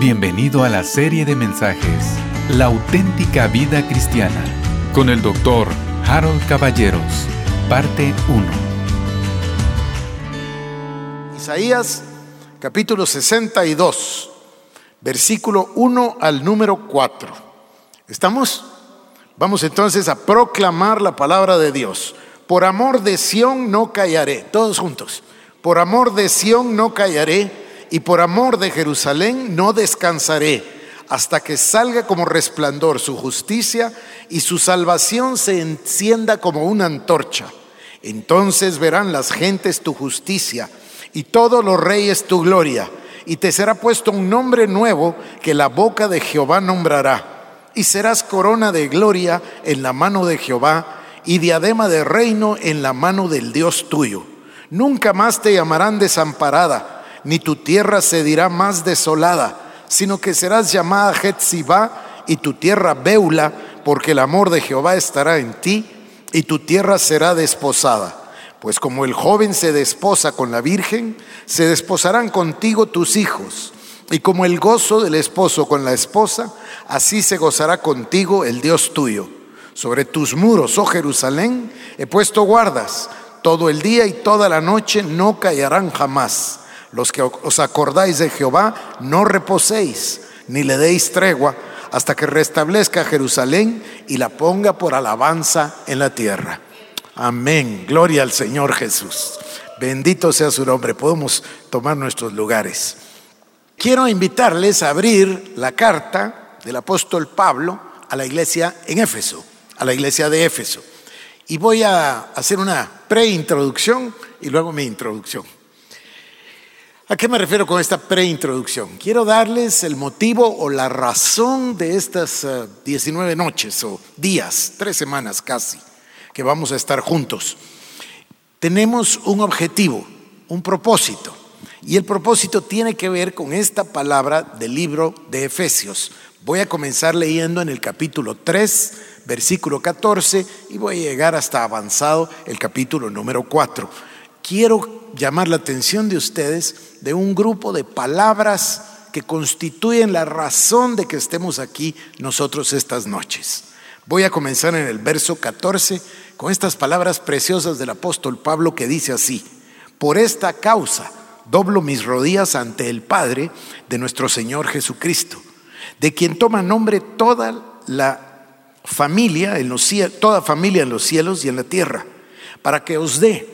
Bienvenido a la serie de mensajes La auténtica vida cristiana con el doctor Harold Caballeros, parte 1. Isaías capítulo 62, versículo 1 al número 4. ¿Estamos? Vamos entonces a proclamar la palabra de Dios. Por amor de Sión no callaré, todos juntos. Por amor de Sión no callaré y por amor de Jerusalén no descansaré hasta que salga como resplandor su justicia y su salvación se encienda como una antorcha. Entonces verán las gentes tu justicia y todos los reyes tu gloria, y te será puesto un nombre nuevo que la boca de Jehová nombrará, y serás corona de gloria en la mano de Jehová y diadema de reino en la mano del Dios tuyo. Nunca más te llamarán desamparada ni tu tierra se dirá más desolada, sino que serás llamada Jetzibá y tu tierra Beula, porque el amor de Jehová estará en ti y tu tierra será desposada. Pues como el joven se desposa con la virgen, se desposarán contigo tus hijos. Y como el gozo del esposo con la esposa, así se gozará contigo el Dios tuyo. Sobre tus muros, oh Jerusalén, he puesto guardas. Todo el día y toda la noche no callarán jamás los que os acordáis de Jehová, no reposéis, ni le deis tregua, hasta que restablezca Jerusalén y la ponga por alabanza en la tierra. Amén. Gloria al Señor Jesús. Bendito sea su nombre. Podemos tomar nuestros lugares. Quiero invitarles a abrir la carta del apóstol Pablo a la iglesia en Éfeso, a la iglesia de Éfeso. Y voy a hacer una preintroducción y luego mi introducción. ¿A qué me refiero con esta preintroducción? Quiero darles el motivo o la razón de estas 19 eh, noches o días, tres semanas casi, que vamos a estar juntos. Tenemos un objetivo, un propósito, y el propósito tiene que ver con esta palabra del libro de Efesios. Voy a comenzar leyendo en el capítulo 3, versículo 14, y voy a llegar hasta avanzado el capítulo número 4 quiero llamar la atención de ustedes de un grupo de palabras que constituyen la razón de que estemos aquí nosotros estas noches. Voy a comenzar en el verso 14 con estas palabras preciosas del apóstol Pablo que dice así, por esta causa doblo mis rodillas ante el Padre de nuestro Señor Jesucristo, de quien toma nombre toda la familia en los toda familia en los cielos y en la tierra, para que os dé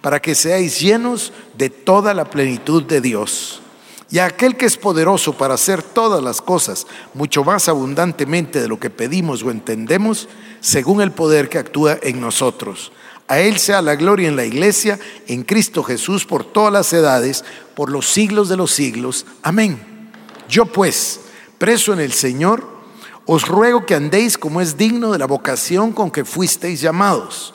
para que seáis llenos de toda la plenitud de Dios. Y aquel que es poderoso para hacer todas las cosas mucho más abundantemente de lo que pedimos o entendemos, según el poder que actúa en nosotros. A Él sea la gloria en la iglesia, en Cristo Jesús, por todas las edades, por los siglos de los siglos. Amén. Yo pues, preso en el Señor, os ruego que andéis como es digno de la vocación con que fuisteis llamados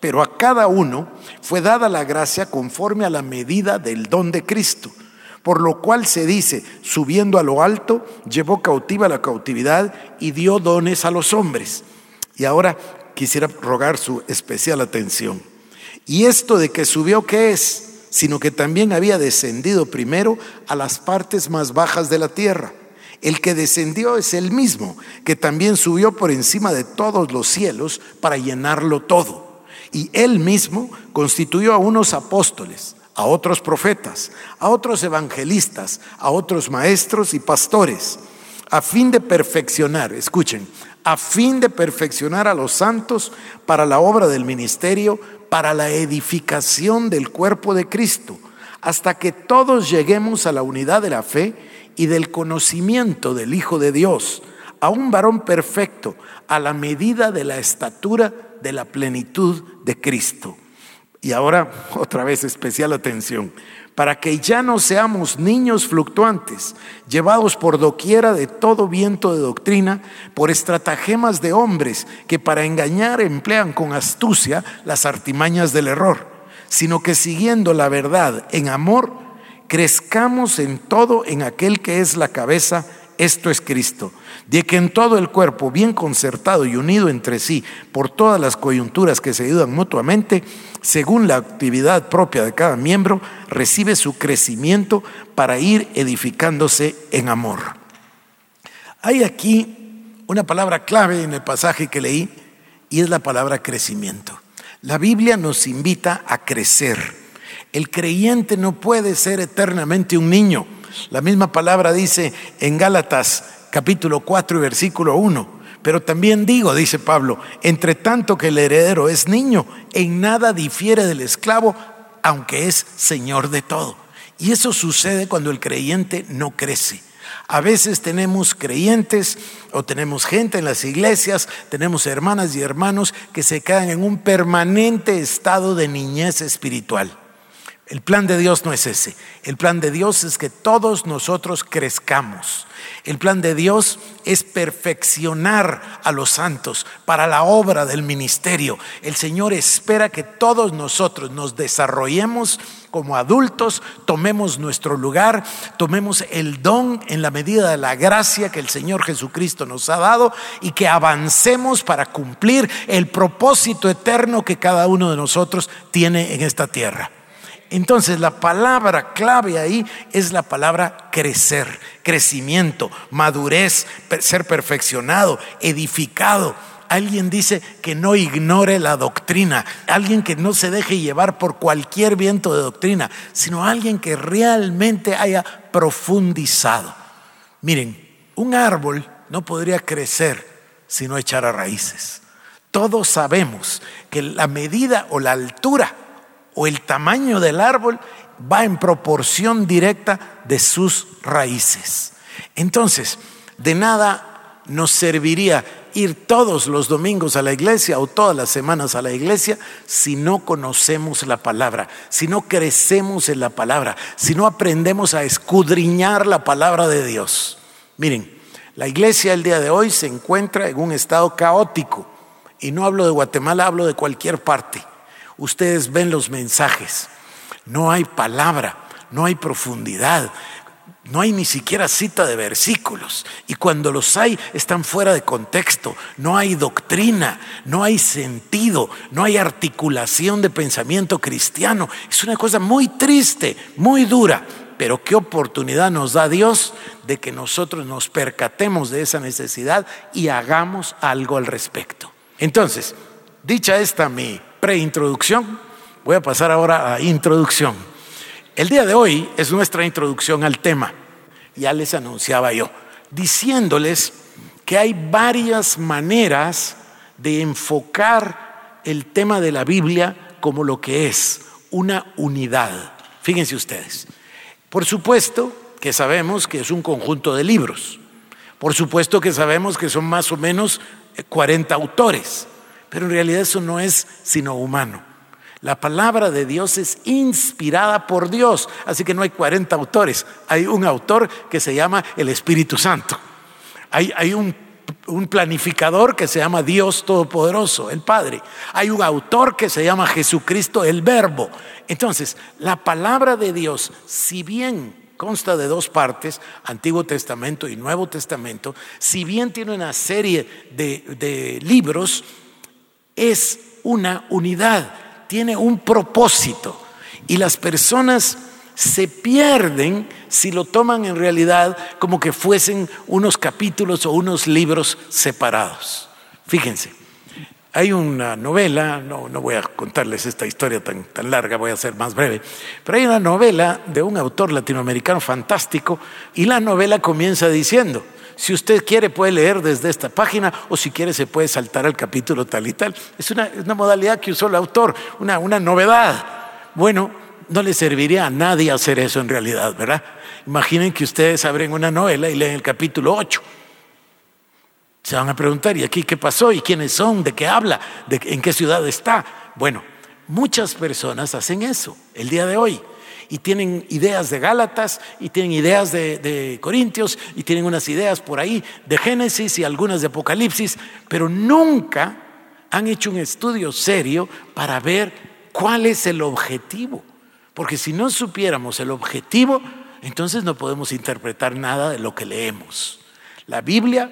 pero a cada uno fue dada la gracia conforme a la medida del don de Cristo. Por lo cual se dice, subiendo a lo alto, llevó cautiva la cautividad y dio dones a los hombres. Y ahora quisiera rogar su especial atención. ¿Y esto de que subió qué es? Sino que también había descendido primero a las partes más bajas de la tierra. El que descendió es el mismo, que también subió por encima de todos los cielos para llenarlo todo. Y él mismo constituyó a unos apóstoles, a otros profetas, a otros evangelistas, a otros maestros y pastores, a fin de perfeccionar, escuchen, a fin de perfeccionar a los santos para la obra del ministerio, para la edificación del cuerpo de Cristo, hasta que todos lleguemos a la unidad de la fe y del conocimiento del Hijo de Dios, a un varón perfecto, a la medida de la estatura de la plenitud de Cristo. Y ahora otra vez especial atención para que ya no seamos niños fluctuantes, llevados por doquiera de todo viento de doctrina, por estratagemas de hombres que para engañar emplean con astucia las artimañas del error, sino que siguiendo la verdad en amor, crezcamos en todo en aquel que es la cabeza, esto es Cristo, de que en todo el cuerpo, bien concertado y unido entre sí por todas las coyunturas que se ayudan mutuamente, según la actividad propia de cada miembro, recibe su crecimiento para ir edificándose en amor. Hay aquí una palabra clave en el pasaje que leí y es la palabra crecimiento. La Biblia nos invita a crecer. El creyente no puede ser eternamente un niño la misma palabra dice en Gálatas capítulo 4 y versículo 1. Pero también digo, dice Pablo, entre tanto que el heredero es niño, en nada difiere del esclavo, aunque es señor de todo. Y eso sucede cuando el creyente no crece. A veces tenemos creyentes o tenemos gente en las iglesias, tenemos hermanas y hermanos que se quedan en un permanente estado de niñez espiritual. El plan de Dios no es ese. El plan de Dios es que todos nosotros crezcamos. El plan de Dios es perfeccionar a los santos para la obra del ministerio. El Señor espera que todos nosotros nos desarrollemos como adultos, tomemos nuestro lugar, tomemos el don en la medida de la gracia que el Señor Jesucristo nos ha dado y que avancemos para cumplir el propósito eterno que cada uno de nosotros tiene en esta tierra. Entonces la palabra clave ahí es la palabra crecer, crecimiento, madurez, ser perfeccionado, edificado. Alguien dice que no ignore la doctrina, alguien que no se deje llevar por cualquier viento de doctrina, sino alguien que realmente haya profundizado. Miren, un árbol no podría crecer si no echara raíces. Todos sabemos que la medida o la altura o el tamaño del árbol va en proporción directa de sus raíces. Entonces, de nada nos serviría ir todos los domingos a la iglesia o todas las semanas a la iglesia si no conocemos la palabra, si no crecemos en la palabra, si no aprendemos a escudriñar la palabra de Dios. Miren, la iglesia el día de hoy se encuentra en un estado caótico y no hablo de Guatemala, hablo de cualquier parte ustedes ven los mensajes. No hay palabra, no hay profundidad, no hay ni siquiera cita de versículos. Y cuando los hay, están fuera de contexto. No hay doctrina, no hay sentido, no hay articulación de pensamiento cristiano. Es una cosa muy triste, muy dura. Pero qué oportunidad nos da Dios de que nosotros nos percatemos de esa necesidad y hagamos algo al respecto. Entonces, dicha esta mi preintroducción, voy a pasar ahora a introducción. El día de hoy es nuestra introducción al tema, ya les anunciaba yo, diciéndoles que hay varias maneras de enfocar el tema de la Biblia como lo que es una unidad. Fíjense ustedes. Por supuesto que sabemos que es un conjunto de libros. Por supuesto que sabemos que son más o menos 40 autores. Pero en realidad eso no es sino humano. La palabra de Dios es inspirada por Dios, así que no hay 40 autores, hay un autor que se llama el Espíritu Santo. Hay, hay un, un planificador que se llama Dios Todopoderoso, el Padre. Hay un autor que se llama Jesucristo, el Verbo. Entonces, la palabra de Dios, si bien consta de dos partes, Antiguo Testamento y Nuevo Testamento, si bien tiene una serie de, de libros, es una unidad, tiene un propósito. Y las personas se pierden si lo toman en realidad como que fuesen unos capítulos o unos libros separados. Fíjense, hay una novela, no, no voy a contarles esta historia tan, tan larga, voy a ser más breve, pero hay una novela de un autor latinoamericano fantástico y la novela comienza diciendo, Si usted quiere puede leer desde esta página o si quiere se puede saltar al capítulo tal y tal. Es una, modalidad que usó el autor, una, una novedad. Bueno, no le serviría a nadie hacer eso en realidad, ¿verdad? Imaginen que ustedes abren una novela y leen el capítulo 8. Se van a preguntar, ¿y aquí qué pasó? ¿Y quiénes son? ¿De qué habla? ¿De ¿En qué ciudad está? Bueno, muchas personas hacen eso el día de hoy y tienen ideas de Gálatas y tienen ideas de, Corintios y tienen unas ideas por ahí de Génesis y algunas de Apocalipsis, pero nunca han hecho un estudio serio para ver cuál es el objetivo. Porque si no supiéramos el objetivo, entonces no podemos interpretar nada de lo que leemos. La Biblia,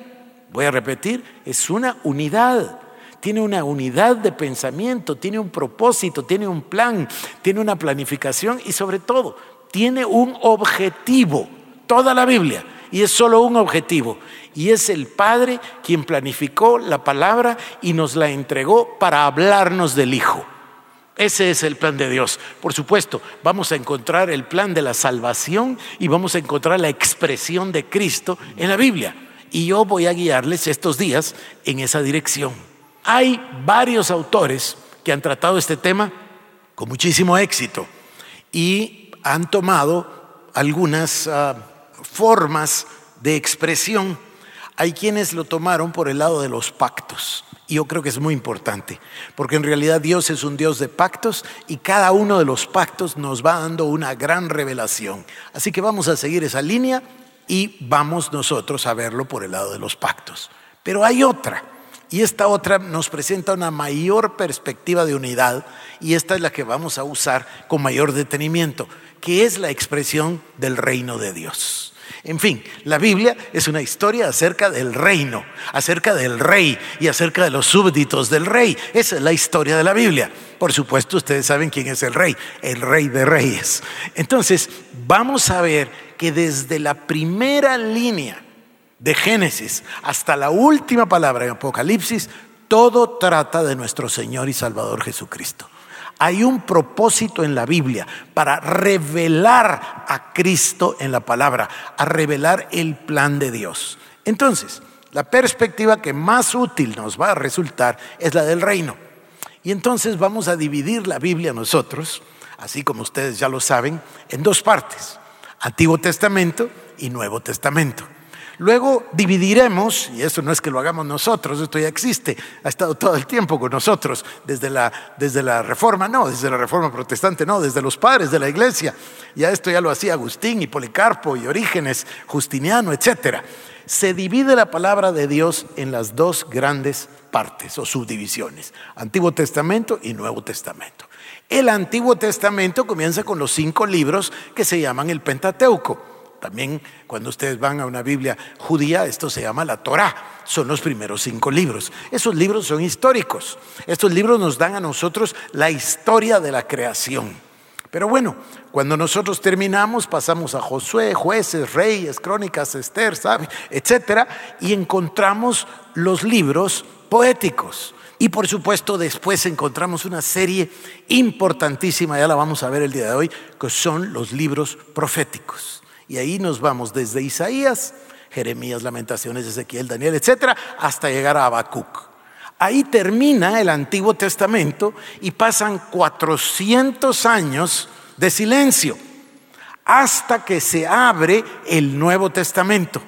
voy a repetir, es una unidad tiene una unidad de pensamiento, tiene un propósito, tiene un plan, tiene una planificación y sobre todo tiene un objetivo. Toda la Biblia. Y es solo un objetivo. Y es el Padre quien planificó la palabra y nos la entregó para hablarnos del Hijo. Ese es el plan de Dios. Por supuesto, vamos a encontrar el plan de la salvación y vamos a encontrar la expresión de Cristo en la Biblia. Y yo voy a guiarles estos días en esa dirección. Hay varios autores que han tratado este tema con muchísimo éxito y han tomado algunas ah, formas de expresión. Hay quienes lo tomaron por el lado de los pactos. Y yo creo que es muy importante, porque en realidad Dios es un Dios de pactos y cada uno de los pactos nos va dando una gran revelación. Así que vamos a seguir esa línea y vamos nosotros a verlo por el lado de los pactos. Pero hay otra y esta otra nos presenta una mayor perspectiva de unidad y esta es la que vamos a usar con mayor detenimiento, que es la expresión del reino de Dios. En fin, la Biblia es una historia acerca del reino, acerca del rey y acerca de los súbditos del rey. Esa es la historia de la Biblia. Por supuesto, ustedes saben quién es el rey, el rey de reyes. Entonces, vamos a ver que desde la primera línea de Génesis hasta la última palabra en Apocalipsis, todo trata de nuestro Señor y Salvador Jesucristo. Hay un propósito en la Biblia para revelar a Cristo en la palabra, a revelar el plan de Dios. Entonces, la perspectiva que más útil nos va a resultar es la del reino. Y entonces vamos a dividir la Biblia nosotros, así como ustedes ya lo saben, en dos partes, Antiguo Testamento y Nuevo Testamento. Luego dividiremos, y eso no es que lo hagamos nosotros, esto ya existe, ha estado todo el tiempo con nosotros, desde la, desde la reforma, no, desde la reforma protestante, no, desde los padres de la iglesia. Ya esto ya lo hacía Agustín y Policarpo y Orígenes, Justiniano, etc. Se divide la palabra de Dios en las dos grandes partes o subdivisiones, Antiguo Testamento y Nuevo Testamento. El Antiguo Testamento comienza con los cinco libros que se llaman el Pentateuco. También cuando ustedes van a una Biblia judía, esto se llama la Torah. Son los primeros cinco libros. Esos libros son históricos. Estos libros nos dan a nosotros la historia de la creación. Pero bueno, cuando nosotros terminamos, pasamos a Josué, jueces, reyes, crónicas, Esther, ¿sabe? etcétera, y encontramos los libros poéticos. Y por supuesto, después encontramos una serie importantísima, ya la vamos a ver el día de hoy, que son los libros proféticos. Y ahí nos vamos desde Isaías, Jeremías, Lamentaciones, Ezequiel, Daniel, etcétera, hasta llegar a Habacuc. Ahí termina el Antiguo Testamento y pasan 400 años de silencio hasta que se abre el Nuevo Testamento.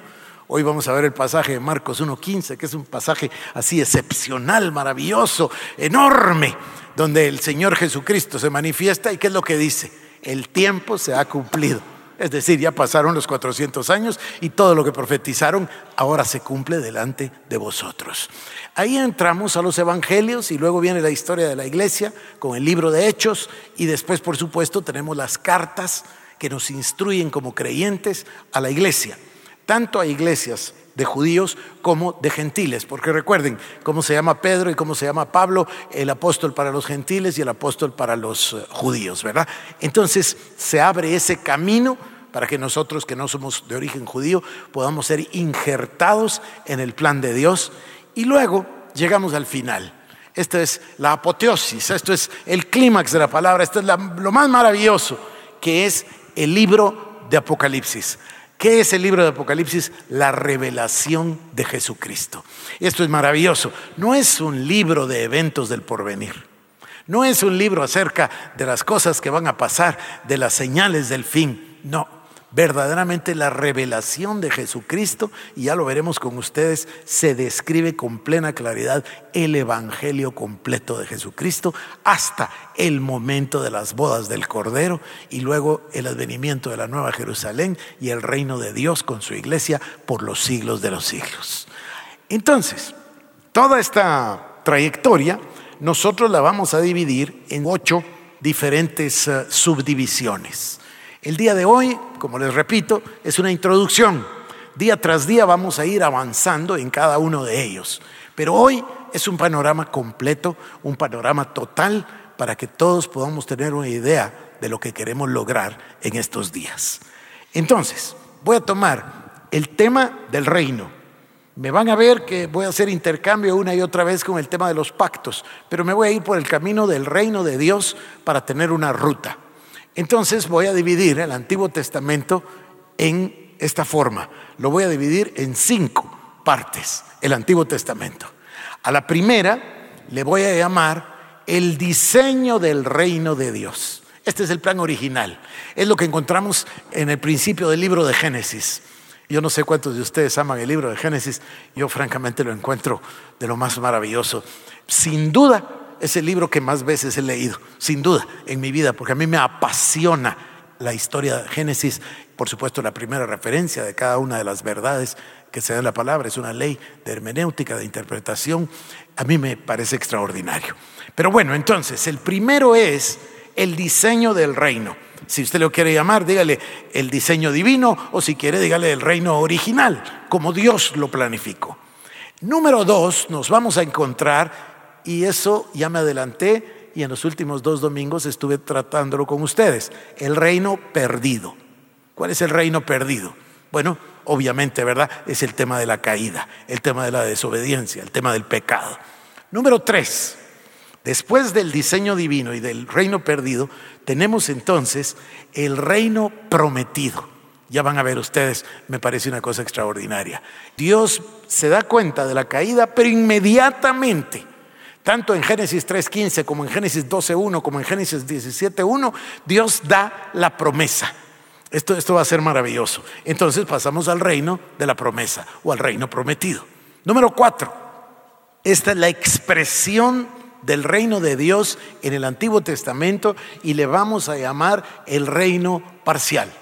Hoy vamos a ver el pasaje de Marcos 1.15, que es un pasaje así excepcional, maravilloso, enorme, donde el Señor Jesucristo se manifiesta y qué es lo que dice. El tiempo se ha cumplido. Es decir, ya pasaron los 400 años y todo lo que profetizaron ahora se cumple delante de vosotros. Ahí entramos a los evangelios y luego viene la historia de la iglesia con el libro de Hechos y después, por supuesto, tenemos las cartas que nos instruyen como creyentes a la iglesia, tanto a iglesias de judíos como de gentiles, porque recuerden cómo se llama Pedro y cómo se llama Pablo, el apóstol para los gentiles y el apóstol para los eh, judíos, ¿verdad? Entonces se abre ese camino para que nosotros que no somos de origen judío podamos ser injertados en el plan de Dios y luego llegamos al final. Esta es la apoteosis, esto es el clímax de la palabra, esto es lo más maravilloso, que es el libro de Apocalipsis. ¿Qué es el libro de Apocalipsis? La revelación de Jesucristo. Esto es maravilloso. No es un libro de eventos del porvenir. No es un libro acerca de las cosas que van a pasar, de las señales del fin. No, verdaderamente la revelación de Jesucristo, y ya lo veremos con ustedes, se describe con plena claridad el Evangelio completo de Jesucristo hasta el momento de las bodas del Cordero y luego el advenimiento de la Nueva Jerusalén y el reino de Dios con su iglesia por los siglos de los siglos. Entonces, toda esta trayectoria nosotros la vamos a dividir en ocho diferentes eh, subdivisiones. El día de hoy, como les repito, es una introducción. Día tras día vamos a ir avanzando en cada uno de ellos. Pero hoy es un panorama completo, un panorama total para que todos podamos tener una idea de lo que queremos lograr en estos días. Entonces, voy a tomar el tema del reino. Me van a ver que voy a hacer intercambio una y otra vez con el tema de los pactos, pero me voy a ir por el camino del reino de Dios para tener una ruta. Entonces voy a dividir el Antiguo Testamento en esta forma. Lo voy a dividir en cinco partes, el Antiguo Testamento. A la primera le voy a llamar el diseño del reino de Dios. Este es el plan original. Es lo que encontramos en el principio del libro de Génesis. Yo no sé cuántos de ustedes aman el libro de Génesis. Yo francamente lo encuentro de lo más maravilloso. Sin duda, es el libro que más veces he leído, sin duda, en mi vida, porque a mí me apasiona la historia de Génesis. Por supuesto, la primera referencia de cada una de las verdades que se da en la palabra es una ley de hermenéutica, de interpretación. A mí me parece extraordinario. Pero bueno, entonces, el primero es el diseño del reino. Si usted lo quiere llamar, dígale el diseño divino o si quiere, dígale el reino original, como Dios lo planificó. Número dos, nos vamos a encontrar y eso ya me adelanté y en los últimos dos domingos estuve tratándolo con ustedes. El reino perdido. ¿Cuál es el reino perdido? Bueno, obviamente, ¿verdad? Es el tema de la caída, el tema de la desobediencia, el tema del pecado. Número tres, después del diseño divino y del reino perdido, tenemos entonces el reino prometido. Ya van a ver ustedes, me parece una cosa extraordinaria. Dios se da cuenta de la caída, pero inmediatamente tanto en Génesis 3.15 como en Génesis 12.1 como en Génesis 17.1, Dios da la promesa. Esto, esto va a ser maravilloso. Entonces pasamos al reino de la promesa o al reino prometido. Número cuatro, esta es la expresión del reino de Dios en el Antiguo Testamento y le vamos a llamar el reino parcial.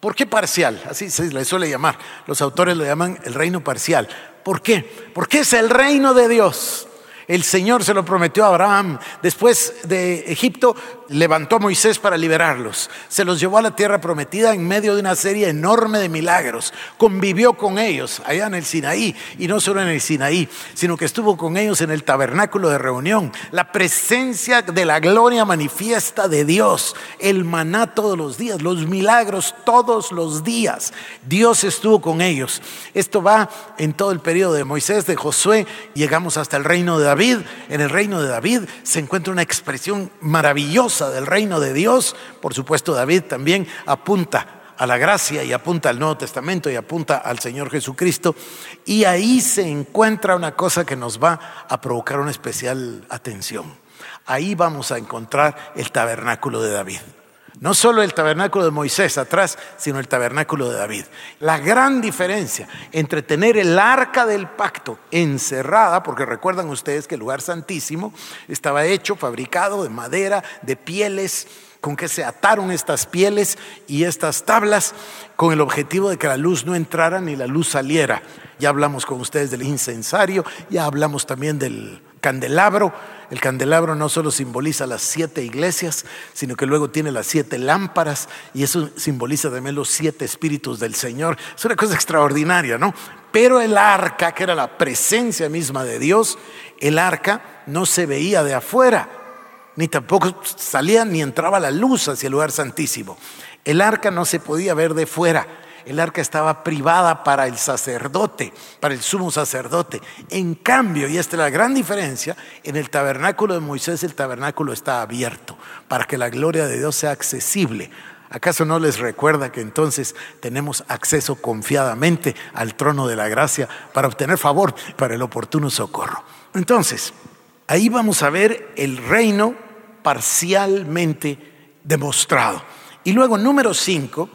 ¿Por qué parcial? Así se le suele llamar. Los autores lo llaman el reino parcial. ¿Por qué? Porque es el reino de Dios. El Señor se lo prometió a Abraham. Después de Egipto levantó a Moisés para liberarlos. Se los llevó a la tierra prometida en medio de una serie enorme de milagros. Convivió con ellos allá en el Sinaí. Y no solo en el Sinaí, sino que estuvo con ellos en el tabernáculo de reunión. La presencia de la gloria manifiesta de Dios. El maná todos los días. Los milagros todos los días. Dios estuvo con ellos. Esto va en todo el periodo de Moisés, de Josué. Llegamos hasta el reino de David. En el reino de David se encuentra una expresión maravillosa del reino de Dios. Por supuesto, David también apunta a la gracia y apunta al Nuevo Testamento y apunta al Señor Jesucristo. Y ahí se encuentra una cosa que nos va a provocar una especial atención. Ahí vamos a encontrar el tabernáculo de David. No solo el tabernáculo de Moisés atrás, sino el tabernáculo de David. La gran diferencia entre tener el arca del pacto encerrada, porque recuerdan ustedes que el lugar santísimo estaba hecho, fabricado de madera, de pieles, con que se ataron estas pieles y estas tablas con el objetivo de que la luz no entrara ni la luz saliera. Ya hablamos con ustedes del incensario, ya hablamos también del candelabro. El candelabro no solo simboliza las siete iglesias, sino que luego tiene las siete lámparas y eso simboliza también los siete espíritus del Señor. Es una cosa extraordinaria, ¿no? Pero el arca, que era la presencia misma de Dios, el arca no se veía de afuera, ni tampoco salía ni entraba la luz hacia el lugar santísimo. El arca no se podía ver de fuera el arca estaba privada para el sacerdote, para el sumo sacerdote. En cambio, y esta es la gran diferencia, en el tabernáculo de Moisés el tabernáculo está abierto para que la gloria de Dios sea accesible ¿Acaso no les recuerda que entonces tenemos acceso confiadamente al trono de la gracia para obtener favor para el oportuno socorro? Entonces, ahí vamos a ver el reino parcialmente demostrado. Y luego, número cinco,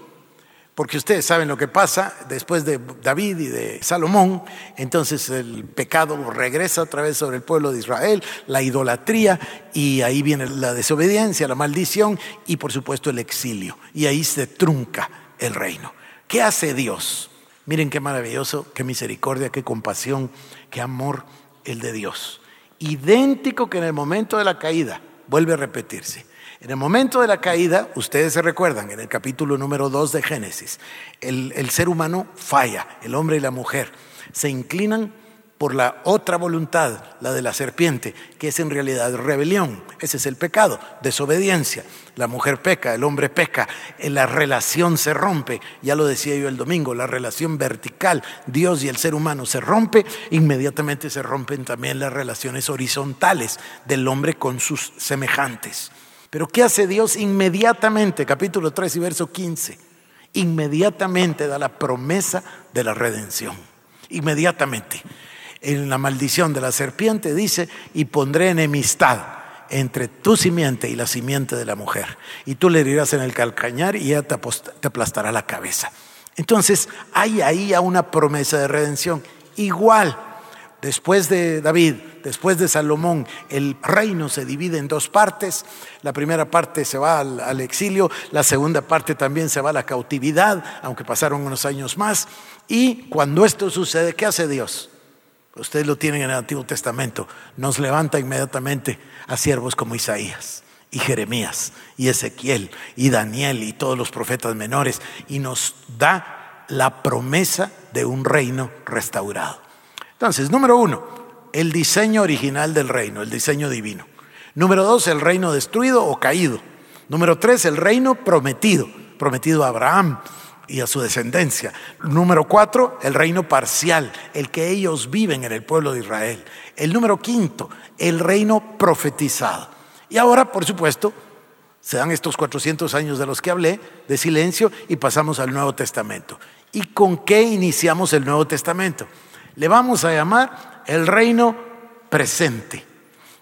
porque ustedes saben lo que pasa después de David y de Salomón, entonces el pecado regresa otra vez sobre el pueblo de Israel, la idolatría, y ahí viene la desobediencia, la maldición y por supuesto el exilio. Y ahí se trunca el reino. ¿Qué hace Dios? Miren qué maravilloso, qué misericordia, qué compasión, qué amor el de Dios. Idéntico que en el momento de la caída, vuelve a repetirse. En el momento de la caída, ustedes se recuerdan, en el capítulo número 2 de Génesis, el, el, ser humano falla, el hombre y la mujer, se inclinan por la otra voluntad, la de la serpiente, que es en realidad rebelión. Ese es el pecado, desobediencia. La mujer peca, el hombre peca, la relación se rompe. Ya lo decía yo el domingo, la relación vertical, Dios y el ser humano se rompe, inmediatamente se rompen también las relaciones horizontales del hombre con sus semejantes. Pero ¿qué hace Dios inmediatamente? Capítulo 3 y verso 15. Inmediatamente da la promesa de la redención. Inmediatamente. En la maldición de la serpiente dice, y pondré enemistad entre tu simiente y la simiente de la mujer. Y tú le herirás en el calcañar y ella te aplastará la cabeza. Entonces hay ahí una promesa de redención. Igual, después de David, después de Salomón, el reino se divide en dos partes. La primera parte se va al, exilio, la segunda parte también se va a la cautividad, aunque pasaron unos años más. Y cuando esto sucede, ¿qué hace Dios? Ustedes lo tienen en el Antiguo Testamento. Nos levanta inmediatamente a siervos como Isaías y Jeremías y Ezequiel y Daniel y todos los profetas menores y nos da la promesa de un reino restaurado. Entonces, número uno, el diseño original del reino, el diseño divino. Número dos, el reino destruido o caído. Número tres, el reino prometido, prometido a Abraham, y a su descendencia. Número cuatro, el reino parcial, el que ellos viven en el pueblo de Israel. El número quinto, el reino profetizado. Y ahora, por supuesto, se dan estos 400 años de los que hablé, de silencio, y pasamos al Nuevo Testamento. ¿Y con qué iniciamos el Nuevo Testamento? Le vamos a llamar el reino presente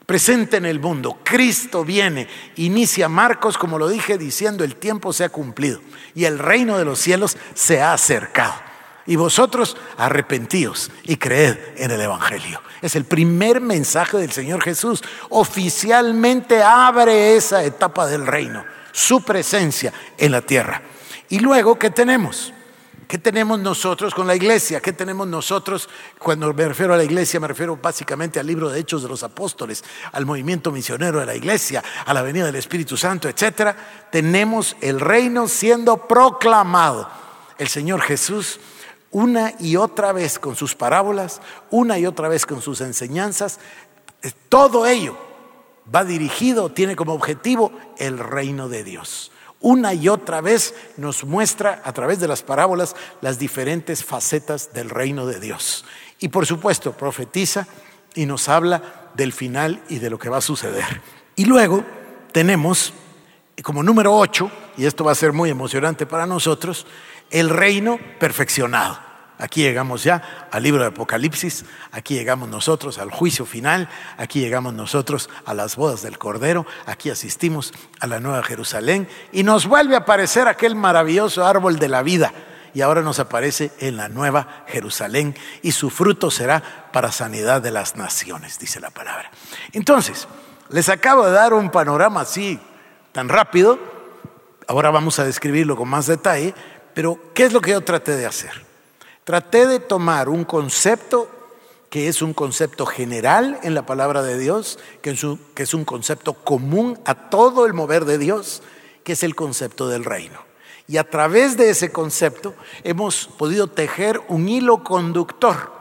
presente en el mundo. Cristo viene, inicia Marcos, como lo dije, diciendo el tiempo se ha cumplido y el reino de los cielos se ha acercado. Y vosotros arrepentíos y creed en el Evangelio. Es el primer mensaje del Señor Jesús. Oficialmente abre esa etapa del reino, su presencia en la tierra. Y luego, ¿qué tenemos? ¿Qué tenemos nosotros con la iglesia? ¿Qué tenemos nosotros? Cuando me refiero a la iglesia, me refiero básicamente al libro de Hechos de los Apóstoles, al movimiento misionero de la iglesia, a la venida del Espíritu Santo, etc. Tenemos el reino siendo proclamado. El Señor Jesús, una y otra vez con sus parábolas, una y otra vez con sus enseñanzas, eh, todo ello va dirigido, tiene como objetivo el reino de Dios una y otra vez nos muestra a través de las parábolas las diferentes facetas del reino de Dios. Y por supuesto, profetiza y nos habla del final y de lo que va a suceder. Y luego tenemos como número ocho, y esto va a ser muy emocionante para nosotros, el reino perfeccionado. Aquí llegamos ya al libro de Apocalipsis, aquí llegamos nosotros al juicio final, aquí llegamos nosotros a las bodas del Cordero, aquí asistimos a la Nueva Jerusalén y nos vuelve a aparecer aquel maravilloso árbol de la vida y ahora nos aparece en la Nueva Jerusalén y su fruto será para sanidad de las naciones, dice la palabra. Entonces, les acabo de dar un panorama así tan rápido, ahora vamos a describirlo con más detalle, pero ¿qué es lo que yo traté de hacer? Traté de tomar un concepto que es un concepto general en la palabra de Dios, que es, un, concepto común a todo el mover de Dios, que es el concepto del reino. Y a través de ese concepto hemos podido tejer un hilo conductor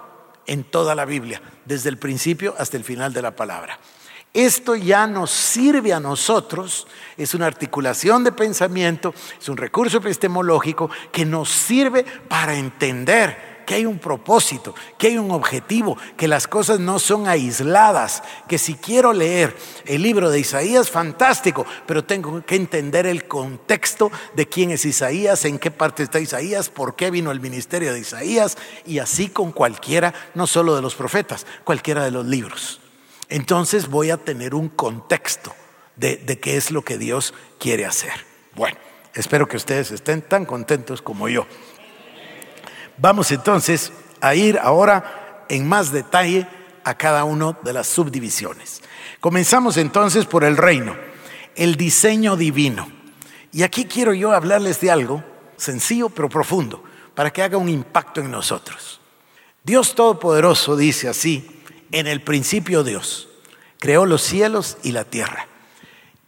en toda la Biblia, desde el principio hasta el final de la palabra. Esto ya nos sirve a nosotros, es una articulación de pensamiento, es un recurso epistemológico que nos sirve para entender que hay un propósito, que hay un objetivo, que las cosas no son aisladas, que si quiero leer el libro de Isaías, fantástico, pero tengo que entender el contexto de quién es Isaías, en qué parte está Isaías, por qué vino el ministerio de Isaías, y así con cualquiera, no solo de los profetas, cualquiera de los libros. Entonces voy a tener un contexto de, de qué es lo que Dios quiere hacer. Bueno, espero que ustedes estén tan contentos como yo. Vamos entonces a ir ahora en más detalle a cada una de las subdivisiones. Comenzamos entonces por el reino, el diseño divino. Y aquí quiero yo hablarles de algo sencillo pero profundo, para que haga un impacto en nosotros. Dios Todopoderoso dice así, en el principio Dios creó los cielos y la tierra.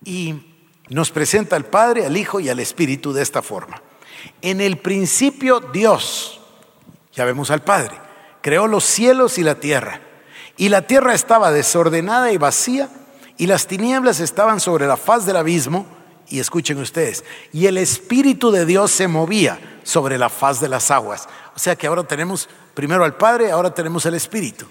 Y nos presenta al Padre, al Hijo y al Espíritu de esta forma. En el principio Dios ya vemos al Padre. Creó los cielos y la tierra. Y la tierra estaba desordenada y vacía, y las tinieblas estaban sobre la faz del abismo. Y escuchen ustedes, y el Espíritu de Dios se movía sobre la faz de las aguas. O sea que ahora tenemos primero al Padre, ahora tenemos el Espíritu.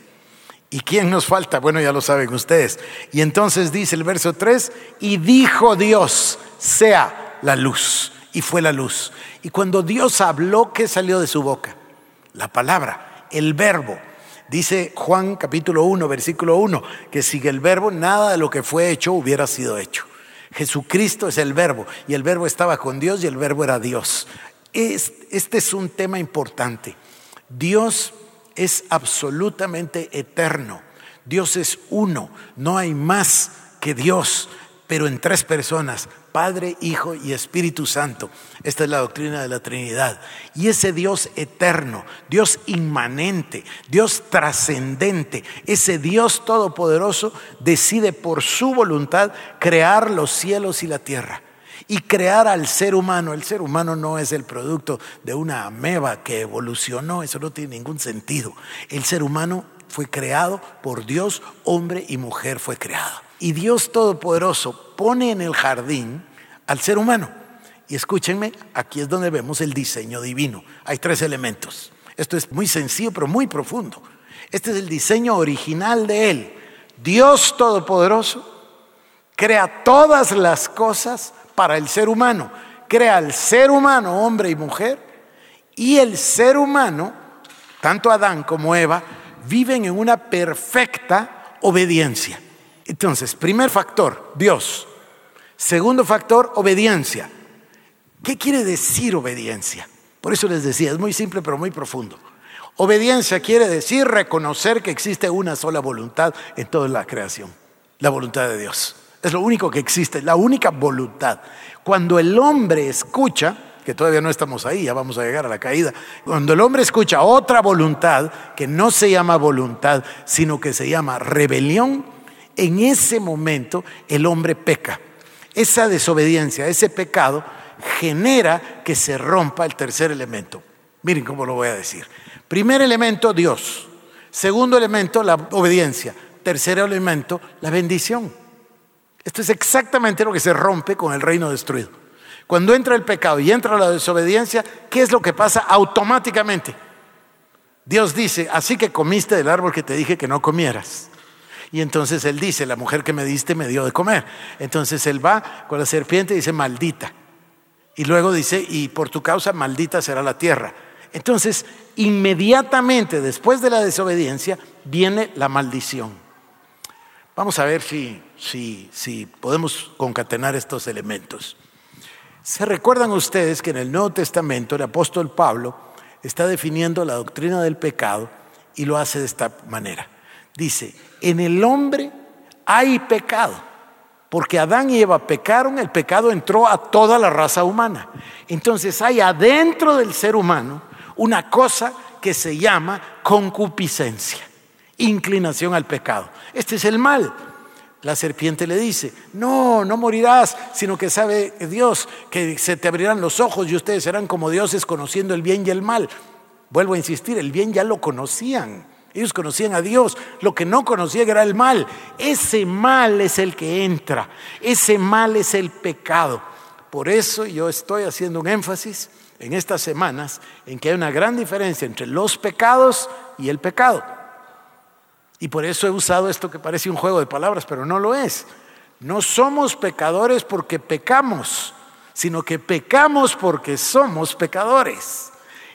¿Y quién nos falta? Bueno, ya lo saben ustedes. Y entonces dice el verso 3, y dijo Dios, sea la luz. Y fue la luz. Y cuando Dios habló, ¿qué salió de su boca? la palabra, el verbo. Dice Juan capítulo 1, versículo 1, que sin el verbo nada de lo que fue hecho hubiera sido hecho. Jesucristo es el verbo y el verbo estaba con Dios y el verbo era Dios. Este es un tema importante. Dios es absolutamente eterno. Dios es uno, no hay más que Dios pero en tres personas, Padre, Hijo y Espíritu Santo. Esta es la doctrina de la Trinidad. Y ese Dios eterno, Dios inmanente, Dios trascendente, ese Dios todopoderoso decide por su voluntad crear los cielos y la tierra. Y crear al ser humano. El ser humano no es el producto de una ameba que evolucionó, eso no tiene ningún sentido. El ser humano fue creado por Dios, hombre y mujer fue creado. Y Dios Todopoderoso pone en el jardín al ser humano. Y escúchenme, aquí es donde vemos el diseño divino. Hay tres elementos. Esto es muy sencillo, pero muy profundo. Este es el diseño original de Él. Dios Todopoderoso crea todas las cosas para el ser humano. Crea al ser humano, hombre y mujer, y el ser humano, tanto Adán como Eva, viven en una perfecta obediencia. Entonces, primer factor, Dios. Segundo factor, obediencia. ¿Qué quiere decir obediencia? Por eso les decía, es muy simple pero muy profundo. Obediencia quiere decir reconocer que existe una sola voluntad en toda la creación, la voluntad de Dios. Es lo único que existe, la única voluntad. Cuando el hombre escucha, que todavía no estamos ahí, ya vamos a llegar a la caída, cuando el hombre escucha otra voluntad que no se llama voluntad, sino que se llama rebelión, en ese momento el hombre peca. Esa desobediencia, ese pecado, genera que se rompa el tercer elemento. Miren cómo lo voy a decir. Primer elemento, Dios. Segundo elemento, la obediencia. Tercer elemento, la bendición. Esto es exactamente lo que se rompe con el reino destruido. Cuando entra el pecado y entra la desobediencia, ¿qué es lo que pasa automáticamente? Dios dice, así que comiste del árbol que te dije que no comieras. Y entonces él dice, la mujer que me diste me dio de comer. Entonces él va con la serpiente y dice, maldita. Y luego dice, y por tu causa maldita será la tierra. Entonces, inmediatamente después de la desobediencia viene la maldición. Vamos a ver si, si, podemos concatenar estos elementos. ¿Se recuerdan ustedes que en el Nuevo Testamento el apóstol Pablo está definiendo la doctrina del pecado y lo hace de esta manera? Dice, en el hombre hay pecado, porque Adán y Eva pecaron, el pecado entró a toda la raza humana. Entonces hay adentro del ser humano una cosa que se llama concupiscencia, inclinación al pecado. Este es el mal. La serpiente le dice, no, no morirás, sino que sabe Dios que se te abrirán los ojos y ustedes serán como dioses conociendo el bien y el mal. Vuelvo a insistir, el bien ya lo conocían. Ellos conocían a Dios, lo que no conocían era el mal. Ese mal es el que entra, ese mal es el pecado. Por eso yo estoy haciendo un énfasis en estas semanas en que hay una gran diferencia entre los pecados y el pecado. Y por eso he usado esto que parece un juego de palabras, pero no lo es. No somos pecadores porque pecamos, sino que pecamos porque somos pecadores.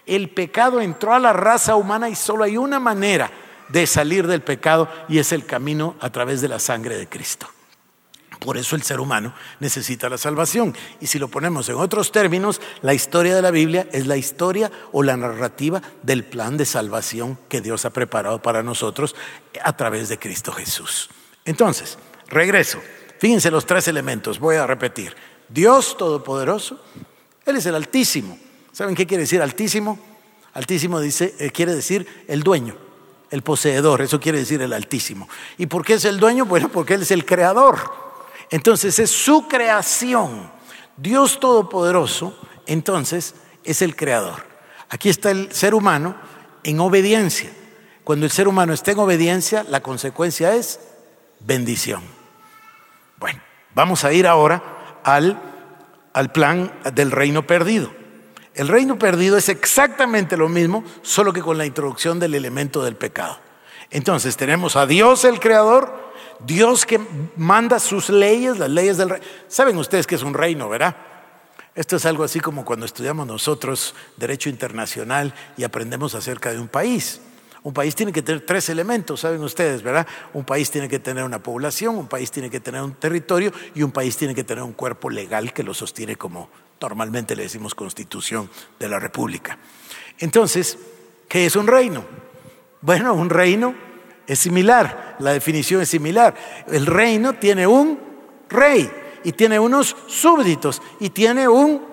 El pecado entró a la raza humana y solo hay una manera de salir del pecado y es el camino a través de la sangre de Cristo. Por eso el ser humano necesita la salvación. Y si lo ponemos en otros términos, la historia de la Biblia es la historia o la narrativa del plan de salvación que Dios ha preparado para nosotros a través de Cristo Jesús. Entonces, regreso. Fíjense los tres elementos, voy a repetir. Dios Todopoderoso, Él es el Altísimo. ¿Saben qué quiere decir Altísimo? Altísimo dice, eh, quiere decir el dueño, el poseedor, eso quiere decir el Altísimo. ¿Y por qué es el dueño? Bueno, porque Él es el creador. Entonces es su creación. Dios Todopoderoso, entonces, es el creador. Aquí está el ser humano en obediencia. Cuando el ser humano está en obediencia, la consecuencia es bendición. Bueno, vamos a ir ahora al, al plan del reino perdido. El reino perdido es exactamente lo mismo, solo que con la introducción del elemento del pecado. Entonces tenemos a Dios el creador, Dios que manda sus leyes, las leyes del reino. Saben ustedes que es un reino, ¿verdad? Esto es algo así como cuando estudiamos nosotros derecho internacional y aprendemos acerca de un país. Un país tiene que tener tres elementos, saben ustedes, ¿verdad? Un país tiene que tener una población, un país tiene que tener un territorio y un país tiene que tener un cuerpo legal que lo sostiene como normalmente le decimos constitución de la República. Entonces, ¿qué es un reino? Bueno, un reino es similar, la definición es similar. El reino tiene un rey y tiene unos súbditos y tiene un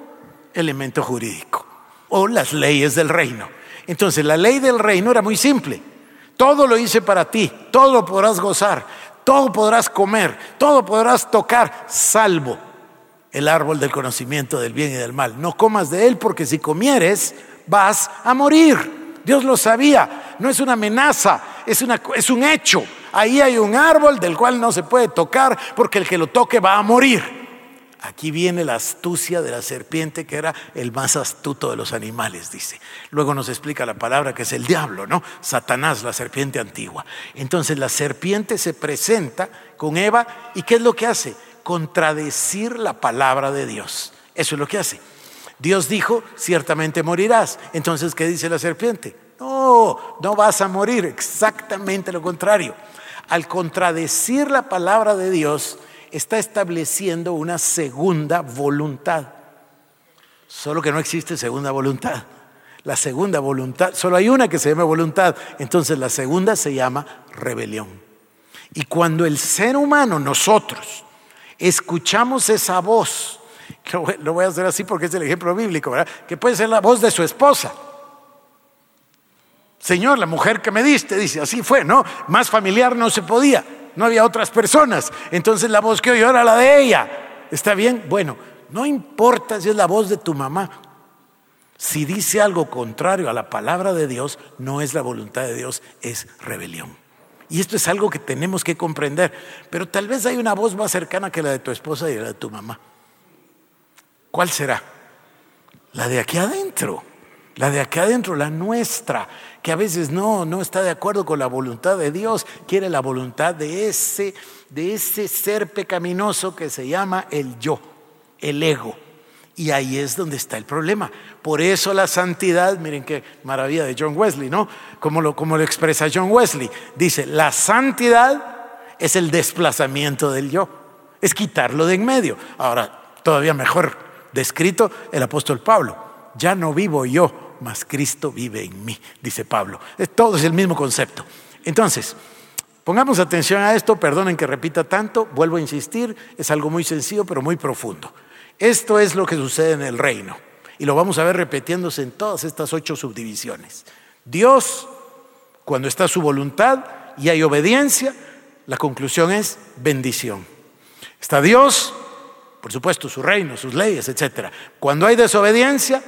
elemento jurídico o las leyes del reino. Entonces la ley del reino era muy simple. Todo lo hice para ti, todo lo podrás gozar, todo podrás comer, todo podrás tocar, salvo el árbol del conocimiento del bien y del mal. No comas de él porque si comieres vas a morir. Dios lo sabía, no es una amenaza, es, es un hecho. Ahí hay un árbol del cual no se puede tocar porque el que lo toque va a morir. Aquí viene la astucia de la serpiente que era el más astuto de los animales, dice. Luego nos explica la palabra que es el diablo, ¿no? Satanás, la serpiente antigua. Entonces la serpiente se presenta con Eva y ¿qué es lo que hace? Contradecir la palabra de Dios. Eso es lo que hace. Dios dijo, ciertamente morirás. Entonces, ¿qué dice la serpiente? No, no vas a morir, exactamente lo contrario. Al contradecir la palabra de Dios, está estableciendo una segunda voluntad. Solo que no existe segunda voluntad. La segunda voluntad, solo hay una que se llama voluntad, entonces la segunda se llama rebelión. Y cuando el ser humano, nosotros, escuchamos esa voz, lo voy a hacer así porque es el ejemplo bíblico, ¿verdad? Que puede ser la voz de su esposa. Señor, la mujer que me diste, dice, así fue, ¿no? Más familiar no se podía, no había otras personas. Entonces la voz que oyó era la de ella. ¿Está bien? Bueno, no importa si es la voz de tu mamá. Si dice algo contrario a la palabra de Dios, no es la voluntad de Dios, es rebelión. Y esto es algo que tenemos que comprender. Pero tal vez hay una voz más cercana que la de tu esposa y la de tu mamá. ¿Cuál será? La de aquí adentro. La de aquí adentro, la nuestra, que a veces no, no está de acuerdo con la voluntad de Dios, quiere la voluntad de ese, de ese ser pecaminoso que se llama el yo, el ego. Y ahí es donde está el problema. Por eso la santidad, miren qué maravilla de John Wesley, ¿no? Como lo, como lo expresa John Wesley. Dice, la santidad es el desplazamiento del yo, es quitarlo de en medio. Ahora, todavía mejor, descrito el apóstol Pablo. Ya no vivo yo, mas Cristo vive en mí, dice Pablo. Todo es el mismo concepto. Entonces, pongamos atención a esto, perdonen que repita tanto, vuelvo a insistir, es algo muy sencillo pero muy profundo. Esto es lo que sucede en el reino y lo vamos a ver repitiéndose en todas estas ocho subdivisiones. Dios, cuando está su voluntad y hay obediencia, la conclusión es bendición. Está Dios, por supuesto, su reino, sus leyes, etc. Cuando hay desobediencia,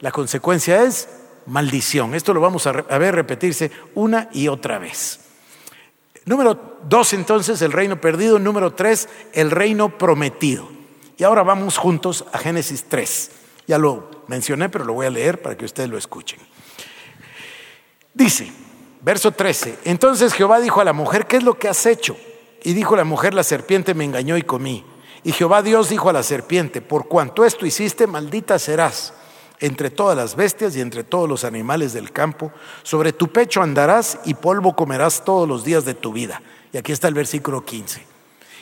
la consecuencia es maldición. Esto lo vamos a ver repetirse una y otra vez. Número dos, entonces, el reino perdido. Número tres, el reino prometido. Y ahora vamos juntos a Génesis 3. Ya lo mencioné, pero lo voy a leer para que ustedes lo escuchen. Dice, verso 13, entonces Jehová dijo a la mujer, ¿qué es lo que has hecho? Y dijo la mujer, la serpiente me engañó y comí. Y Jehová Dios dijo a la serpiente, por cuanto esto hiciste, maldita serás entre todas las bestias y entre todos los animales del campo. Sobre tu pecho andarás y polvo comerás todos los días de tu vida. Y aquí está el versículo 15.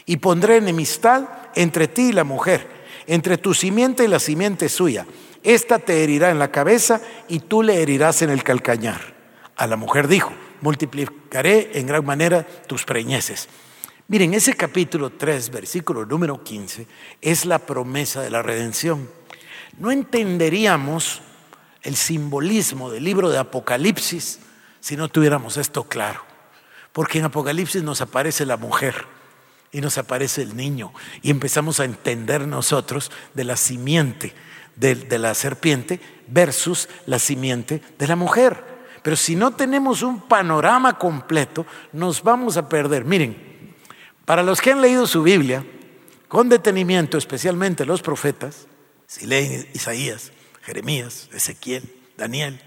Y pondré enemistad entre ti y la mujer, entre tu simiente y la simiente suya. Esta te herirá en la cabeza y tú le herirás en el calcañar. A la mujer dijo, multiplicaré en gran manera tus preñeces. Miren, ese capítulo 3, versículo número 15, es la promesa de la redención. No entenderíamos el simbolismo del libro de Apocalipsis si no tuviéramos esto claro. Porque en Apocalipsis nos aparece la mujer y nos aparece el niño y empezamos a entender nosotros de la simiente de, de, la serpiente versus la simiente de la mujer. Pero si no tenemos un panorama completo, nos vamos a perder. Miren, para los que han leído su Biblia con detenimiento, especialmente los profetas, si leen Isaías, Jeremías, Ezequiel, Daniel,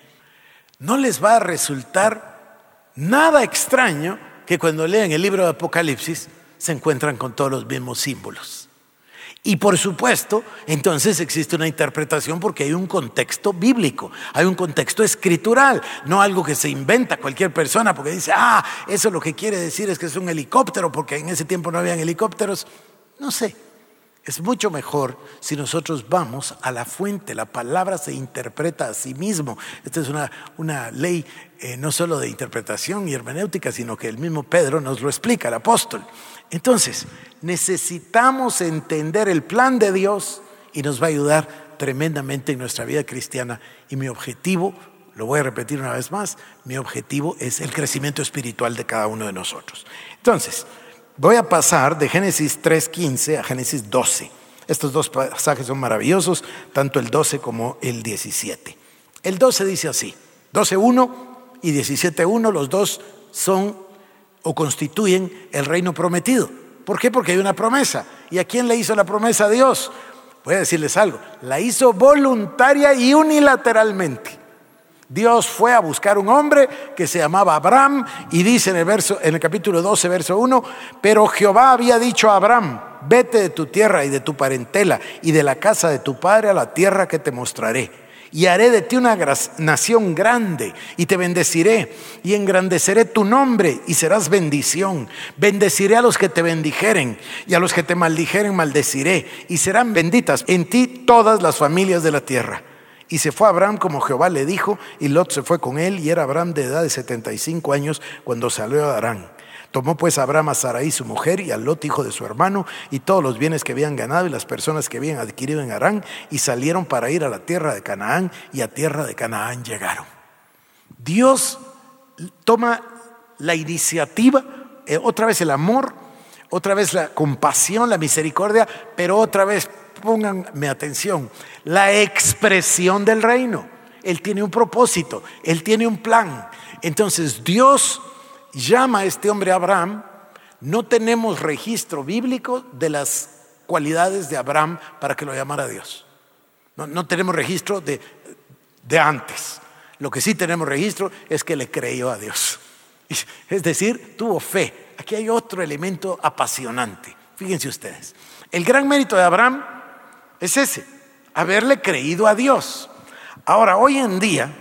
no les va a resultar nada extraño que cuando lean el libro de Apocalipsis se encuentran con todos los mismos símbolos. Y por supuesto, entonces existe una interpretación porque hay un contexto bíblico, hay un contexto escritural, no algo que se inventa cualquier persona porque dice, ah, eso lo que quiere decir es que es un helicóptero porque en ese tiempo no habían helicópteros. No sé, es mucho mejor si nosotros vamos a la fuente, la palabra se interpreta a sí mismo. Esta es una, una ley eh, no solo de interpretación y hermenéutica, sino que el mismo Pedro nos lo explica, el apóstol. Entonces, necesitamos entender el plan de Dios y nos va a ayudar tremendamente en nuestra vida cristiana. Y mi objetivo, lo voy a repetir una vez más, mi objetivo es el crecimiento espiritual de cada uno de nosotros. Entonces, Voy a pasar de Génesis 3.15 a Génesis 12. Estos dos pasajes son maravillosos, tanto el 12 como el 17. El 12 dice así, 12.1 y 17.1, los dos son o constituyen el reino prometido. ¿Por qué? Porque hay una promesa. ¿Y a quién le hizo la promesa a Dios? Voy a decirles algo, la hizo voluntaria y unilateralmente. Dios fue a buscar un hombre que se llamaba Abraham y dice en el, verso, en el capítulo 12, verso 1, pero Jehová había dicho a Abraham, vete de tu tierra y de tu parentela y de la casa de tu padre a la tierra que te mostraré. Y haré de ti una nación grande y te bendeciré y engrandeceré tu nombre y serás bendición. Bendeciré a los que te bendijeren y a los que te maldijeren maldeciré y serán benditas en ti todas las familias de la tierra. Y se fue Abraham como Jehová le dijo, y Lot se fue con él, y era Abraham de edad de 75 años cuando salió a Arán. Tomó pues Abraham a Sarai su mujer y a Lot hijo de su hermano y todos los bienes que habían ganado y las personas que habían adquirido en Arán y salieron para ir a la tierra de Canaán y a tierra de Canaán llegaron. Dios toma la iniciativa, eh, otra vez el amor, otra vez la compasión, la misericordia, pero otra vez pónganme atención, la expresión del reino. Él tiene un propósito, Él tiene un plan. Entonces Dios llama a este hombre Abraham. No tenemos registro bíblico de las cualidades de Abraham para que lo llamara Dios. No, tenemos registro de, de antes. Lo que sí tenemos registro es que le creyó a Dios. Es decir, tuvo fe. Aquí hay otro elemento apasionante. Fíjense ustedes. El gran mérito de Abraham es ese, haberle creído a Dios. Ahora, hoy en día,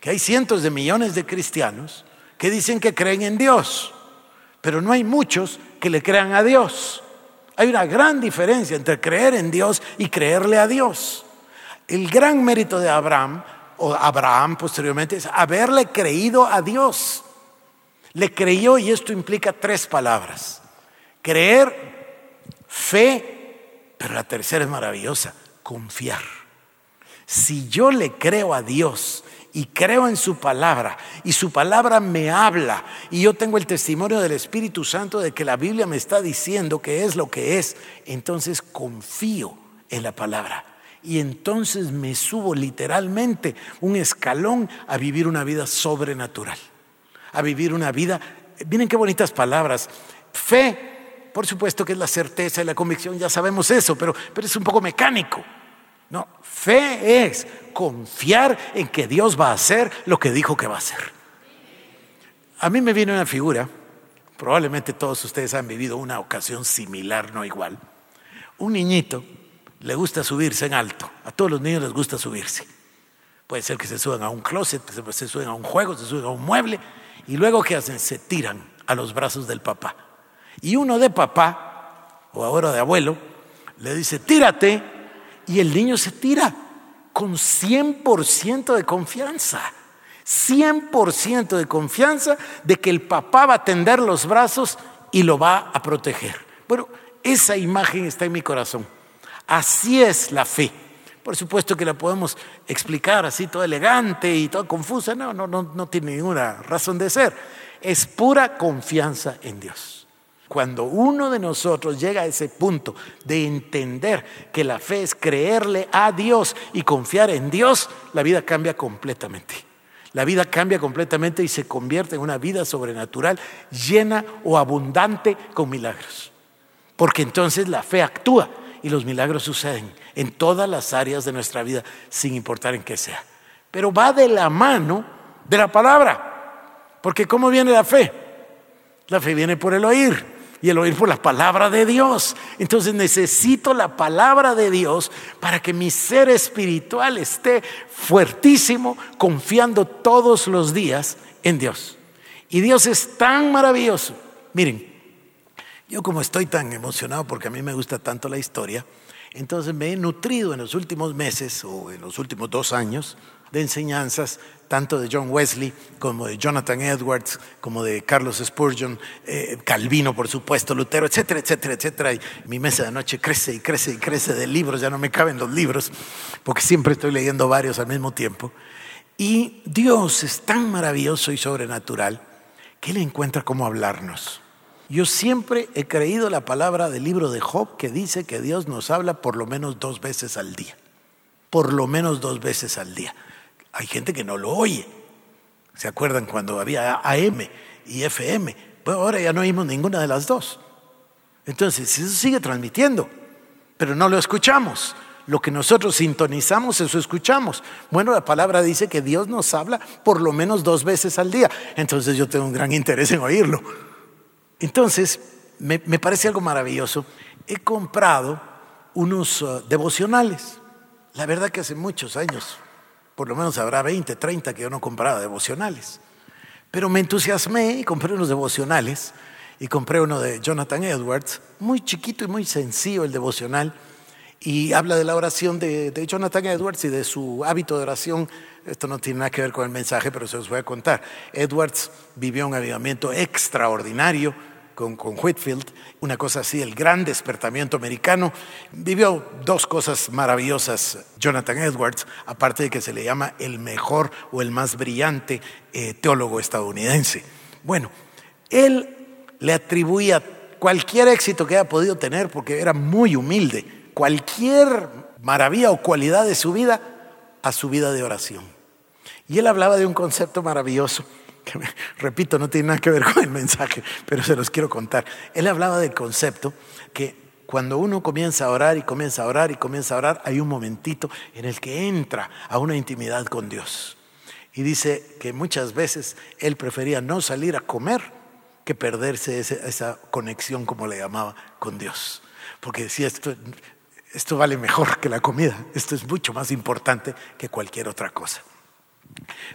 que hay cientos de millones de cristianos que dicen que creen en Dios, pero no hay muchos que le crean a Dios. Hay una gran diferencia entre creer en Dios y creerle a Dios. El gran mérito de Abraham, o Abraham posteriormente, es haberle creído a Dios. Le creyó y esto implica tres palabras. Creer, fe pero la tercera es maravillosa, confiar. Si yo le creo a Dios y creo en su palabra y su palabra me habla y yo tengo el testimonio del Espíritu Santo de que la Biblia me está diciendo que es lo que es, entonces confío en la palabra. Y entonces me subo literalmente un escalón a vivir una vida sobrenatural, a vivir una vida, miren qué bonitas palabras, fe por supuesto que es la certeza y la convicción, ya sabemos eso, pero, pero es un poco mecánico. No, fe es confiar en que Dios va a hacer lo que dijo que va a hacer. A mí me viene una figura, probablemente todos ustedes han vivido una ocasión similar, no igual. Un niñito le gusta subirse en alto, a todos los niños les gusta subirse. Puede ser que se suban a un closet, se suben a un juego, se suben a un mueble y luego ¿qué hacen? Se tiran a los brazos del papá. Y uno de papá, o ahora de abuelo, le dice, tírate, y el niño se tira con 100% de confianza. 100% de confianza de que el papá va a tender los brazos y lo va a proteger. Bueno, esa imagen está en mi corazón. Así es la fe. Por supuesto que la podemos explicar así, toda elegante y toda confusa. No, no, no, no tiene ninguna razón de ser. Es pura confianza en Dios. Cuando uno de nosotros llega a ese punto de entender que la fe es creerle a Dios y confiar en Dios, la vida cambia completamente. La vida cambia completamente y se convierte en una vida sobrenatural llena o abundante con milagros. Porque entonces la fe actúa y los milagros suceden en todas las áreas de nuestra vida, sin importar en qué sea. Pero va de la mano de la palabra. Porque ¿cómo viene la fe? La fe viene por el oír y el oír por la palabra de Dios. Entonces necesito la palabra de Dios para que mi ser espiritual esté fuertísimo, confiando todos los días en Dios. Y Dios es tan maravilloso. Miren, yo como estoy tan emocionado porque a mí me gusta tanto la historia, entonces me he nutrido en los últimos meses o en los últimos dos años de enseñanzas tanto de John Wesley como de Jonathan Edwards, como de Carlos Spurgeon, eh, Calvino, por supuesto, Lutero, etcétera, etcétera, etcétera. Y mi mesa de noche crece y crece y crece de libros, ya no me caben los libros, porque siempre estoy leyendo varios al mismo tiempo. Y Dios es tan maravilloso y sobrenatural que Él encuentra cómo hablarnos. Yo siempre he creído la palabra del libro de Job que dice que Dios nos habla por lo menos dos veces al día. Por lo menos dos veces al día. Hay gente que no lo oye. ¿Se acuerdan cuando había AM y FM? Pues ahora ya no oímos ninguna de las dos. Entonces, eso sigue transmitiendo, pero no lo escuchamos. Lo que nosotros sintonizamos, eso escuchamos. Bueno, la palabra dice que Dios nos habla por lo menos dos veces al día. Entonces yo tengo un gran interés en oírlo. Entonces, me, parece algo maravilloso. He comprado unos uh, devocionales. La verdad que hace muchos años, por lo menos habrá 20, 30 que yo no compraba devocionales. Pero me entusiasmé y compré unos devocionales y compré uno de Jonathan Edwards, muy chiquito y muy sencillo el devocional, y habla de la oración de, de, Jonathan Edwards y de su hábito de oración. Esto no tiene nada que ver con el mensaje, pero se los voy a contar. Edwards vivió un avivamiento extraordinario con, Whitfield, una cosa así, el gran despertamiento americano. Vivió dos cosas maravillosas Jonathan Edwards, aparte de que se le llama el mejor o el más brillante eh, teólogo estadounidense. Bueno, él le atribuía cualquier éxito que haya podido tener, porque era muy humilde, cualquier maravilla o cualidad de su vida a su vida de oración. Y él hablaba de un concepto maravilloso repito, no tiene nada que ver con el mensaje, pero se los quiero contar. Él hablaba del concepto que cuando uno comienza a orar y comienza a orar y comienza a orar, hay un momentito en el que entra a una intimidad con Dios. Y dice que muchas veces él prefería no salir a comer que perderse esa conexión, como le llamaba, con Dios. Porque decía, esto, esto vale mejor que la comida, esto es mucho más importante que cualquier otra cosa.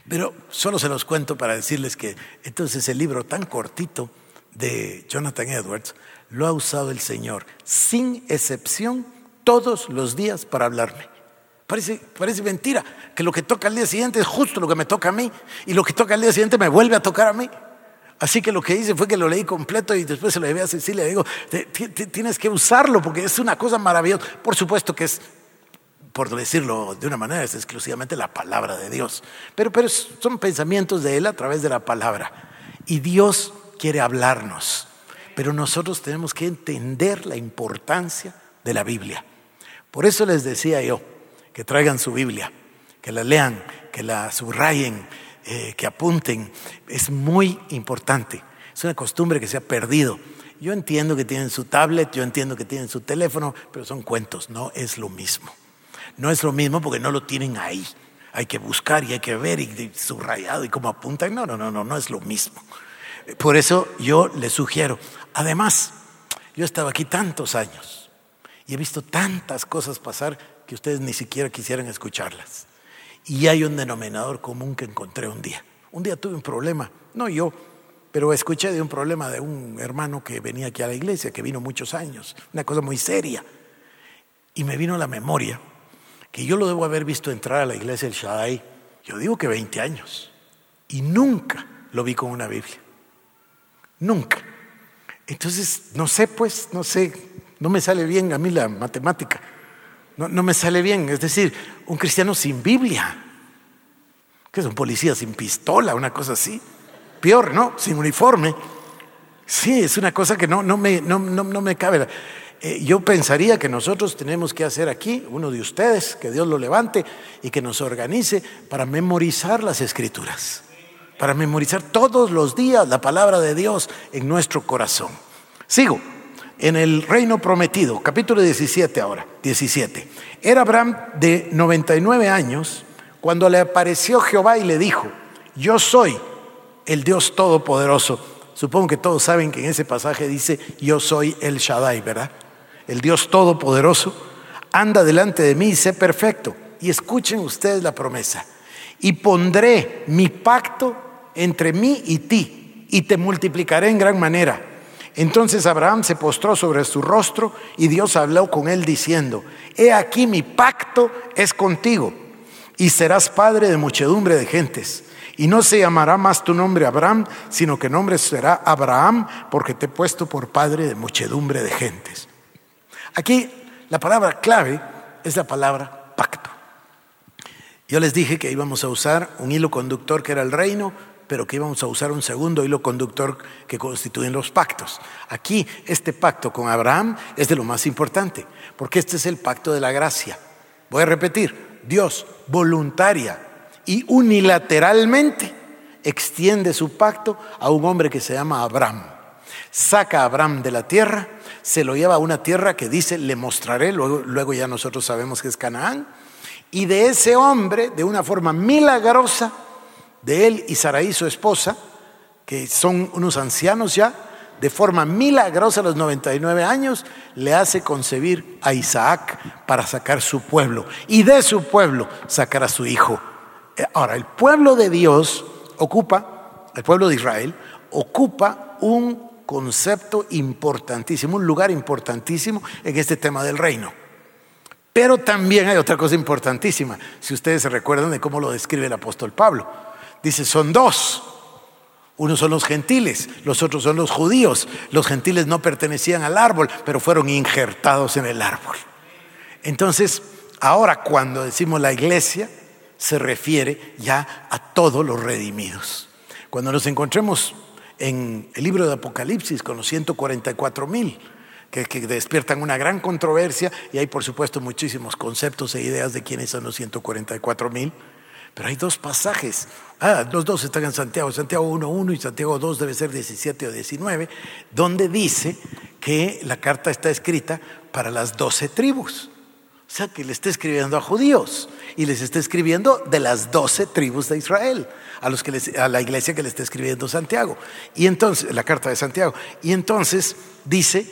Pero solo se los cuento para decirles que entonces el libro tan cortito de Jonathan Edwards lo ha usado el Señor sin excepción todos los días para hablarme. Parece, parece mentira que lo que toca al día siguiente es justo lo que me toca a mí y lo que toca al día siguiente me vuelve a tocar a mí. Así que lo que hice fue que lo leí completo y después se lo llevé a Cecilia y digo, tienes que usarlo porque es una cosa maravillosa. Por supuesto que es por decirlo de una manera, es exclusivamente la palabra de Dios. Pero, pero son pensamientos de Él a través de la palabra. Y Dios quiere hablarnos. Pero nosotros tenemos que entender la importancia de la Biblia. Por eso les decía yo que traigan su Biblia, que la lean, que la subrayen, eh, que apunten. Es muy importante. Es una costumbre que se ha perdido. Yo entiendo que tienen su tablet, yo entiendo que tienen su teléfono, pero son cuentos, no es lo mismo. No es lo mismo porque no lo tienen ahí. Hay que buscar y hay que ver y subrayado y como apuntan. No, no, no, no, no es lo mismo. Por eso yo les sugiero. Además, yo he estado aquí tantos años y he visto tantas cosas pasar que ustedes ni siquiera quisieran escucharlas. Y hay un denominador común que encontré un día. Un día tuve un problema, no yo, pero escuché de un problema de un hermano que venía aquí a la iglesia, que vino muchos años, una cosa muy seria. Y me vino a la memoria que yo lo debo haber visto entrar a la iglesia del Shaddai, yo digo que 20 años, y nunca lo vi con una Biblia. Nunca. Entonces, no sé, pues, no sé, no me sale bien a mí la matemática. No, no me sale bien. Es decir, un cristiano sin Biblia, que es un policía sin pistola, una cosa así. Peor, ¿no? Sin uniforme. Sí, es una cosa que no, no, me, no, no me cabe. Eh, yo pensaría que nosotros tenemos que hacer aquí, uno de ustedes, que Dios lo levante y que nos organice para memorizar las escrituras, para memorizar todos los días la palabra de Dios en nuestro corazón. Sigo en el reino prometido, capítulo 17 ahora, 17. Era Abraham de 99 años cuando le apareció Jehová y le dijo, yo soy el Dios Todopoderoso. Supongo que todos saben que en ese pasaje dice, yo soy el Shaddai, ¿verdad? El Dios Todopoderoso, anda delante de mí y sé perfecto. Y escuchen ustedes la promesa. Y pondré mi pacto entre mí y ti, y te multiplicaré en gran manera entonces Abraham se postró sobre su rostro y Dios habló con él diciendo, he aquí mi pacto es contigo y serás padre de muchedumbre de gentes. Y no se llamará más tu nombre Abraham, sino que nombre será Abraham, porque te he puesto por padre de muchedumbre de gentes. Aquí la palabra clave es la palabra pacto. Yo les dije que íbamos a usar un hilo conductor que era el reino, pero que íbamos a usar un segundo hilo conductor que constituyen los pactos. Aquí este pacto con Abraham es de lo más importante, porque este es el pacto de la gracia. Voy a repetir, Dios voluntaria y unilateralmente extiende su pacto a un hombre que se llama Abraham. Saca a Abraham de la tierra, se lo lleva a una tierra que dice, le mostraré, luego, luego ya nosotros sabemos que es Canaán, y de ese hombre, de una forma milagrosa, de él y Saraí, su esposa, que son unos ancianos ya, de forma milagrosa a los 99 años, le hace concebir a Isaac para sacar su pueblo y de su pueblo sacar a su hijo. Eh, ahora, el pueblo de Dios ocupa, el pueblo de Israel, ocupa un concepto importantísimo, un lugar importantísimo en este tema del reino. Pero también hay otra cosa importantísima, si ustedes se recuerdan de cómo lo describe el apóstol Pablo. Dice, son dos. Unos son los gentiles, los otros son los judíos. Los gentiles no pertenecían al árbol, pero fueron injertados en el árbol. Entonces, ahora cuando decimos la iglesia, se refiere ya a todos los redimidos. Cuando nos encontremos en el libro de Apocalipsis con los 144 mil, que, despiertan una gran controversia, y hay por supuesto muchísimos conceptos e ideas de quiénes son los 144 mil, pero hay dos pasajes. Ah, los dos están en Santiago, Santiago 1.1 y Santiago 2 debe ser 17 o 19, donde dice que la carta está escrita para las doce tribus. O sea, que le está escribiendo a judíos y les está escribiendo de las doce tribus de Israel, a, los que a la iglesia que le está escribiendo Santiago. Y entonces, la carta de Santiago. Y entonces dice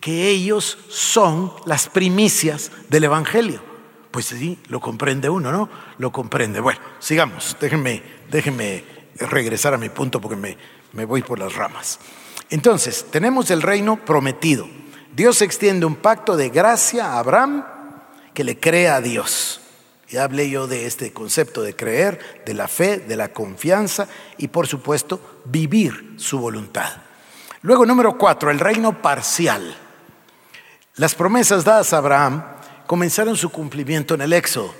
que ellos son las primicias del Evangelio. Pues sí, lo comprende uno, ¿no? Lo comprende. Bueno, sigamos. Déjenme, déjenme regresar a mi punto porque me, me voy por las ramas. Entonces, tenemos el reino prometido. Dios extiende un pacto de gracia a Abraham que le crea a Dios. Ya hablé yo de este concepto de creer, de la fe, de la confianza y por supuesto vivir su voluntad. Luego, número cuatro, el reino parcial. Las promesas dadas a Abraham comenzaron su cumplimiento en el Éxodo.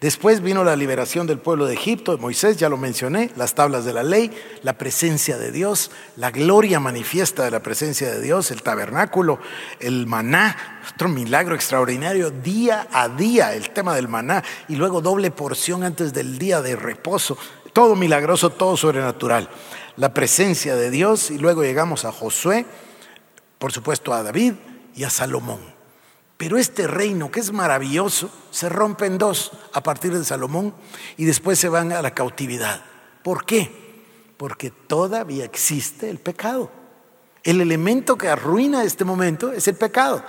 Después vino la liberación del pueblo de Egipto, Moisés, ya lo mencioné, las tablas de la ley, la presencia de Dios, la gloria manifiesta de la presencia de Dios, el tabernáculo, el maná, otro milagro extraordinario, día a día, el tema del maná, y luego doble porción antes del día de reposo, todo milagroso, todo sobrenatural. La presencia de Dios, y luego llegamos a Josué, por supuesto a David y a Salomón. Pero este reino, que es maravilloso, se rompe en dos a partir de Salomón y después se van a la cautividad. ¿Por qué? Porque todavía existe el pecado. El elemento que arruina este momento es el pecado.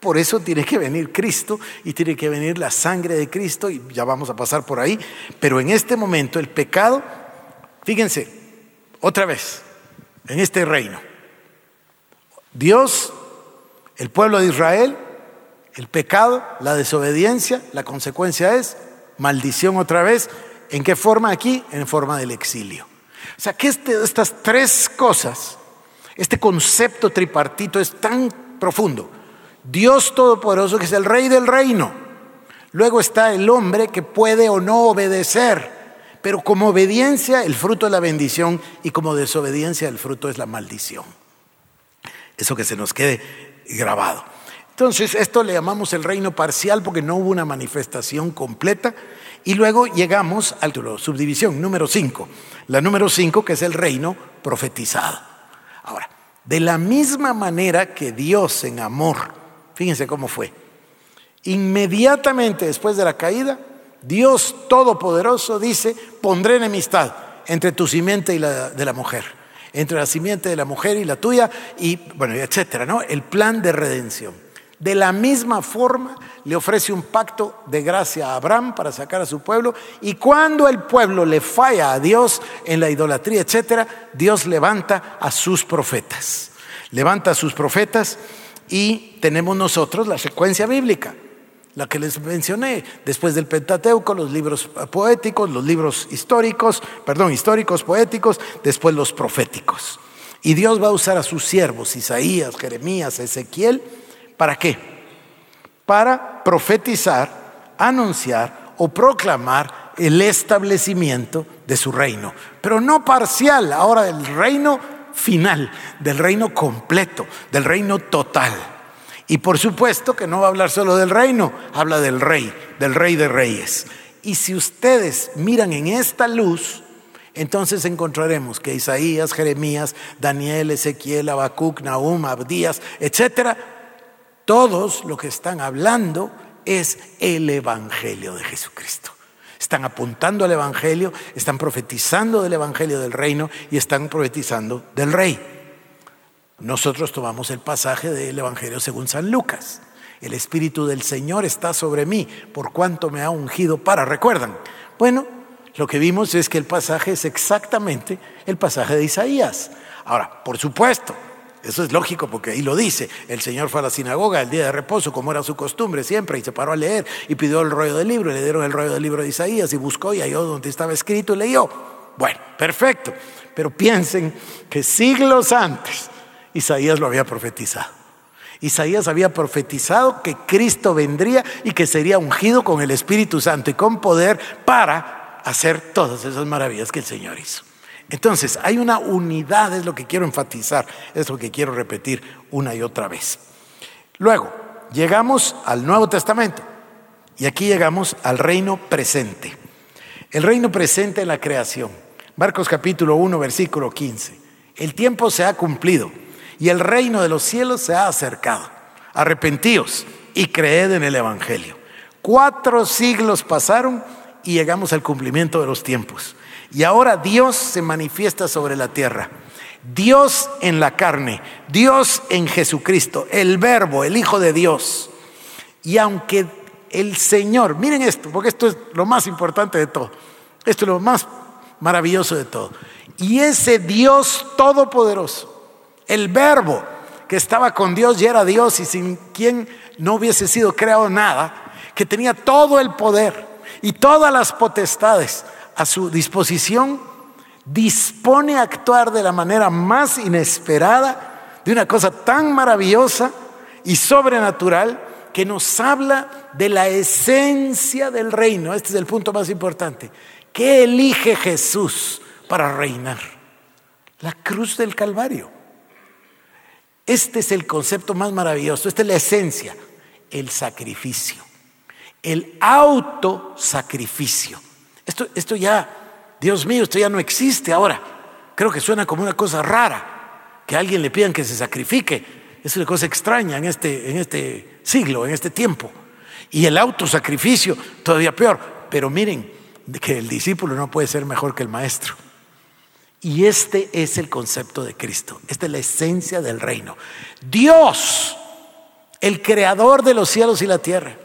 Por eso tiene que venir Cristo y tiene que venir la sangre de Cristo y ya vamos a pasar por ahí. Pero en este momento el pecado, fíjense, otra vez, en este reino, Dios, el pueblo de Israel, el pecado, la desobediencia, la consecuencia es maldición otra vez. ¿En qué forma aquí? En forma del exilio. O sea, que este, estas tres cosas este concepto tripartito es tan profundo. Dios Todopoderoso que es el rey del reino. Luego está el hombre que puede o no obedecer, pero como obediencia el fruto es la bendición y como desobediencia el fruto es la maldición. Eso que se nos quede grabado. Entonces, esto le llamamos el reino parcial porque no hubo una manifestación completa. Y luego llegamos a la subdivisión número 5. La número 5 que es el reino profetizado. Ahora, de la misma manera que Dios en amor, fíjense cómo fue, inmediatamente después de la caída, Dios Todopoderoso dice, pondré enemistad entre tu simiente y la de la mujer, entre la simiente de la mujer y la tuya, y bueno, etcétera, ¿no? El plan de redención. De la misma forma le ofrece un pacto de gracia a Abraham para sacar a su pueblo y cuando el pueblo le falla a Dios en la idolatría, etcétera, Dios levanta a sus profetas. Levanta a sus profetas y tenemos nosotros la secuencia bíblica, la que les mencioné, después del Pentateuco, los libros poéticos, los libros históricos, perdón, históricos, poéticos, después los proféticos. Y Dios va a usar a sus siervos, Isaías, Jeremías, Ezequiel, ¿Para qué? Para profetizar, anunciar o proclamar el establecimiento de su reino. Pero no parcial, ahora del reino final, del reino completo, del reino total. Y por supuesto que no va a hablar solo del reino, habla del rey, del rey de reyes. Y si ustedes miran en esta luz, entonces encontraremos que Isaías, Jeremías, Daniel, Ezequiel, Habacuc, Nahum, Abdías, etcétera, todos lo que están hablando es el Evangelio de Jesucristo. Están apuntando al Evangelio, están profetizando del Evangelio del reino y están profetizando del rey. Nosotros tomamos el pasaje del Evangelio según San Lucas. El Espíritu del Señor está sobre mí, por cuanto me ha ungido para. ¿Recuerdan? Bueno, lo que vimos es que el pasaje es exactamente el pasaje de Isaías. Ahora, por supuesto, eso es lógico porque ahí lo dice. El Señor fue a la sinagoga el día de reposo, como era su costumbre siempre, y se paró a leer y pidió el rollo del libro. Y le dieron el rollo del libro de Isaías y buscó y halló donde estaba escrito y leyó. Bueno, perfecto. Pero piensen que siglos antes Isaías lo había profetizado. Isaías había profetizado que Cristo vendría y que sería ungido con el Espíritu Santo y con poder para hacer todas esas maravillas que el Señor hizo. Entonces, hay una unidad, es lo que quiero enfatizar, es lo que quiero repetir una y otra vez. Luego, llegamos al Nuevo Testamento y aquí llegamos al reino presente. El reino presente en la creación. Marcos capítulo 1, versículo 15. El tiempo se ha cumplido y el reino de los cielos se ha acercado. Arrepentíos y creed en el Evangelio. Cuatro siglos pasaron y llegamos al cumplimiento de los tiempos. Y ahora Dios se manifiesta sobre la tierra. Dios en la carne, Dios en Jesucristo, el verbo, el Hijo de Dios. Y aunque el Señor, miren esto, porque esto es lo más importante de todo, esto es lo más maravilloso de todo. Y ese Dios todopoderoso, el verbo que estaba con Dios y era Dios y sin quien no hubiese sido creado nada, que tenía todo el poder y todas las potestades, a su disposición, dispone a actuar de la manera más inesperada, de una cosa tan maravillosa y sobrenatural que nos habla de la esencia del reino. Este es el punto más importante. ¿Qué elige Jesús para reinar? La cruz del Calvario. Este es el concepto más maravilloso, esta es la esencia, el sacrificio, el autosacrificio. Esto, esto ya, Dios mío, esto ya no existe ahora. Creo que suena como una cosa rara, que a alguien le pidan que se sacrifique. es una cosa extraña en este, en este siglo, en este tiempo. Y el autosacrificio, todavía peor. Pero miren, que el discípulo no puede ser mejor que el maestro. Y este es el concepto de Cristo, esta es la esencia del reino. Dios, el creador de los cielos y la tierra,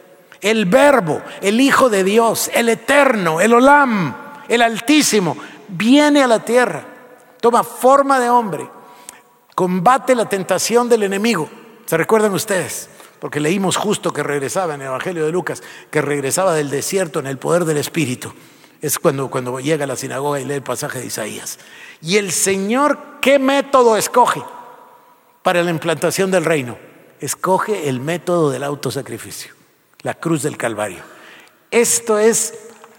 el verbo, el Hijo de Dios, el eterno, el olam, el altísimo, viene a la tierra, toma forma de hombre, combate la tentación del enemigo. ¿Se recuerdan ustedes? Porque leímos justo que regresaba en el Evangelio de Lucas, que regresaba del desierto en el poder del Espíritu. Es cuando, cuando llega a la sinagoga y lee el pasaje de Isaías. Y el Señor, ¿qué método escoge para la implantación del reino? Escoge el método del autosacrificio, la cruz del Calvario. Esto es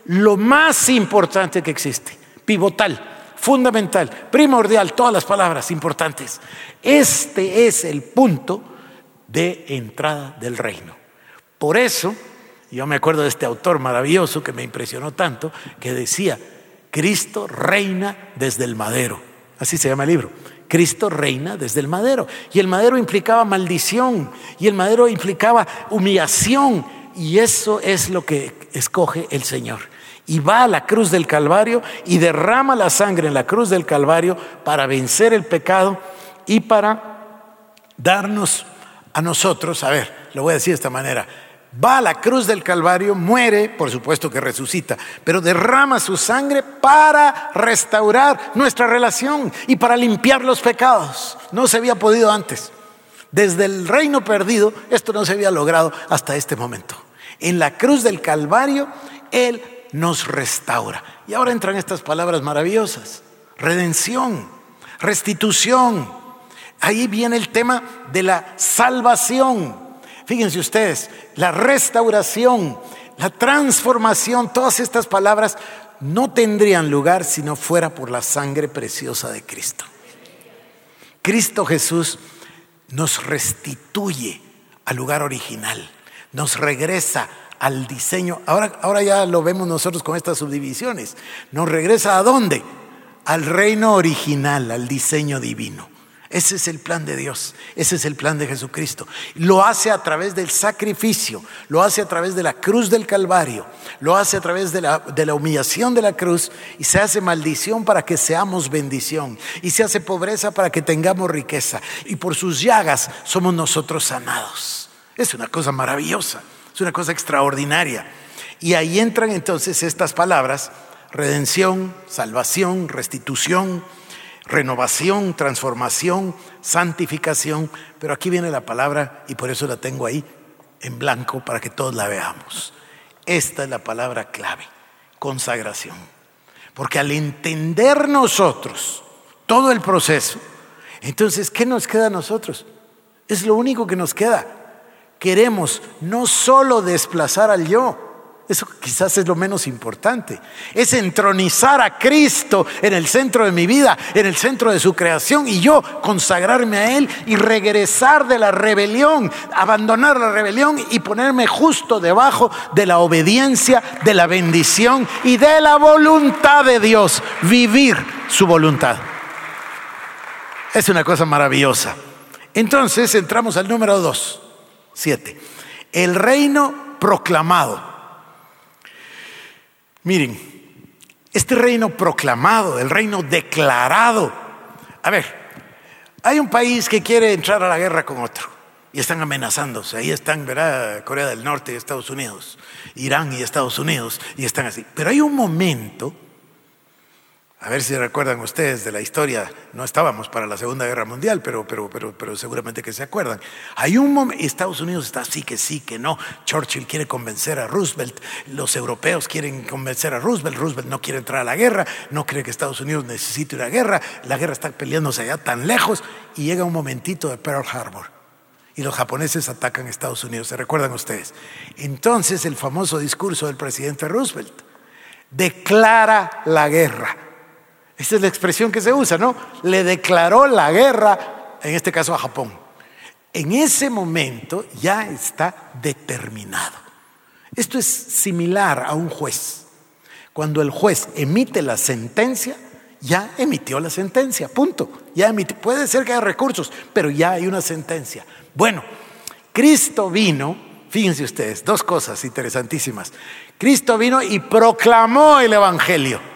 lo más importante que existe, pivotal, fundamental, primordial, todas las palabras importantes. Este es el punto de entrada del reino. Por eso, yo me acuerdo de este autor maravilloso que me impresionó tanto, que decía, Cristo reina desde el madero. Así se llama el libro. Cristo reina desde el madero. Y el madero implicaba maldición, y el madero implicaba humillación, y eso es lo que escoge el Señor. Y va a la cruz del Calvario y derrama la sangre en la cruz del Calvario para vencer el pecado y para darnos a nosotros, a ver, lo voy a decir de esta manera, va a la cruz del Calvario, muere, por supuesto que resucita, pero derrama su sangre para restaurar nuestra relación y para limpiar los pecados. No se había podido antes. Desde el reino perdido, esto no se había logrado hasta este momento. En la cruz del Calvario, Él nos restaura. Y ahora entran estas palabras maravillosas. Redención, restitución. Ahí viene el tema de la salvación. Fíjense ustedes, la restauración, la transformación, todas estas palabras no tendrían lugar si no fuera por la sangre preciosa de Cristo. Cristo Jesús nos restituye al lugar original, nos regresa al diseño. Ahora, ahora ya lo vemos nosotros con estas subdivisiones. Nos regresa a dónde? Al reino original, al diseño divino. Ese es el plan de Dios, ese es el plan de Jesucristo. Lo hace a través del sacrificio, lo hace a través de la cruz del Calvario, lo hace a través de la, de la, humillación de la cruz y se hace maldición para que seamos bendición y se hace pobreza para que tengamos riqueza y por sus llagas somos nosotros sanados. Es una cosa maravillosa, es una cosa extraordinaria. Y ahí entran entonces estas palabras, redención, salvación, restitución renovación, transformación, santificación, pero aquí viene la palabra y por eso la tengo ahí en blanco para que todos la veamos. Esta es la palabra clave, consagración. Porque al entender nosotros todo el proceso, entonces, ¿qué nos queda a nosotros? Es lo único que nos queda. Queremos no solo desplazar al yo, eso quizás es lo menos importante. Es entronizar a Cristo en el centro de mi vida, en el centro de su creación y yo consagrarme a Él y regresar de la rebelión, abandonar la rebelión y ponerme justo debajo de la obediencia, de la bendición y de la voluntad de Dios. Vivir su voluntad. Es una cosa maravillosa. Entonces entramos al número dos, siete. El reino proclamado. Miren, este reino proclamado, el reino declarado. A ver, hay un país que quiere entrar a la guerra con otro y están amenazándose. Ahí están, ¿verdad? Corea del Norte y Estados Unidos, Irán y Estados Unidos, y están así. Pero hay un momento a ver si recuerdan ustedes de la historia, no estábamos para la Segunda Guerra Mundial, pero, pero, pero, pero seguramente que se acuerdan. Hay un momento, Estados Unidos está sí que sí, que no. Churchill quiere convencer a Roosevelt, los europeos quieren convencer a Roosevelt, Roosevelt no quiere entrar a la guerra, no cree que Estados Unidos necesite una guerra, la guerra está peleándose allá tan lejos y llega un momentito de Pearl Harbor y los japoneses atacan a Estados Unidos, ¿se recuerdan ustedes? Entonces el famoso discurso del presidente Roosevelt declara la guerra esa es la expresión que se usa, ¿no? Le declaró la guerra, en este caso a Japón. En ese momento ya está determinado. Esto es similar a un juez. Cuando el juez emite la sentencia, ya emitió la sentencia, punto. Ya puede ser que haya recursos, pero ya hay una sentencia. Bueno, Cristo vino, fíjense ustedes, dos cosas interesantísimas. Cristo vino y proclamó el Evangelio.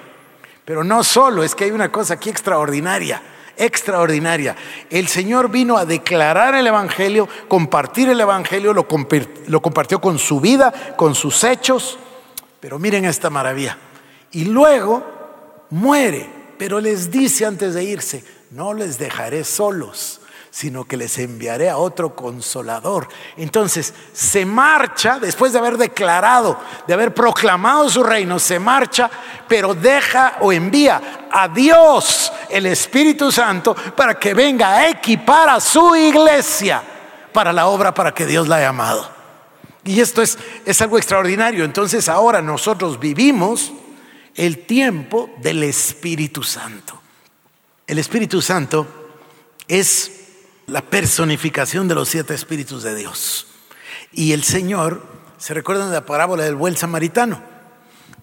Pero no solo, es que hay una cosa aquí extraordinaria, extraordinaria. El Señor vino a declarar el Evangelio, compartir el Evangelio, lo, lo compartió con su vida, con sus hechos. Pero miren esta maravilla. Y luego muere pero les dice antes de irse, no les dejaré solos, sino que les enviaré a otro consolador. Entonces se marcha, después de haber declarado, de haber proclamado su reino, se marcha, pero deja o envía a Dios, el Espíritu Santo, para que venga a equipar a su iglesia para la obra para que Dios la ha llamado. Y esto es, es algo extraordinario. Entonces ahora nosotros vivimos el tiempo del Espíritu Santo. El Espíritu Santo es la personificación de los siete espíritus de Dios. Y el Señor, se recuerdan de la parábola del buen samaritano,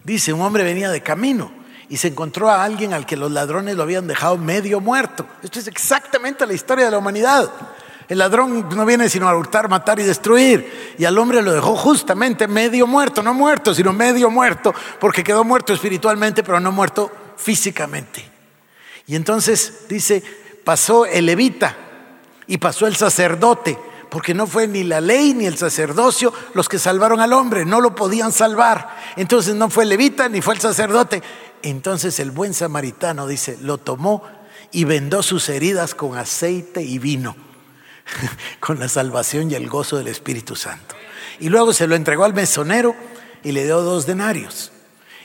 dice, un hombre venía de camino y se encontró a alguien al que los ladrones lo habían dejado medio muerto. Esto es exactamente la historia de la humanidad. El ladrón no viene sino a hurtar, matar y destruir. Y al hombre lo dejó justamente medio muerto, no muerto, sino medio muerto, porque quedó muerto espiritualmente, pero no muerto físicamente. Y entonces dice, pasó el levita y pasó el sacerdote, porque no fue ni la ley ni el sacerdocio los que salvaron al hombre, no lo podían salvar. Entonces no fue levita ni fue el sacerdote. Entonces el buen samaritano dice, lo tomó y vendó sus heridas con aceite y vino con la salvación y el gozo del Espíritu Santo. Y luego se lo entregó al mesonero y le dio dos denarios.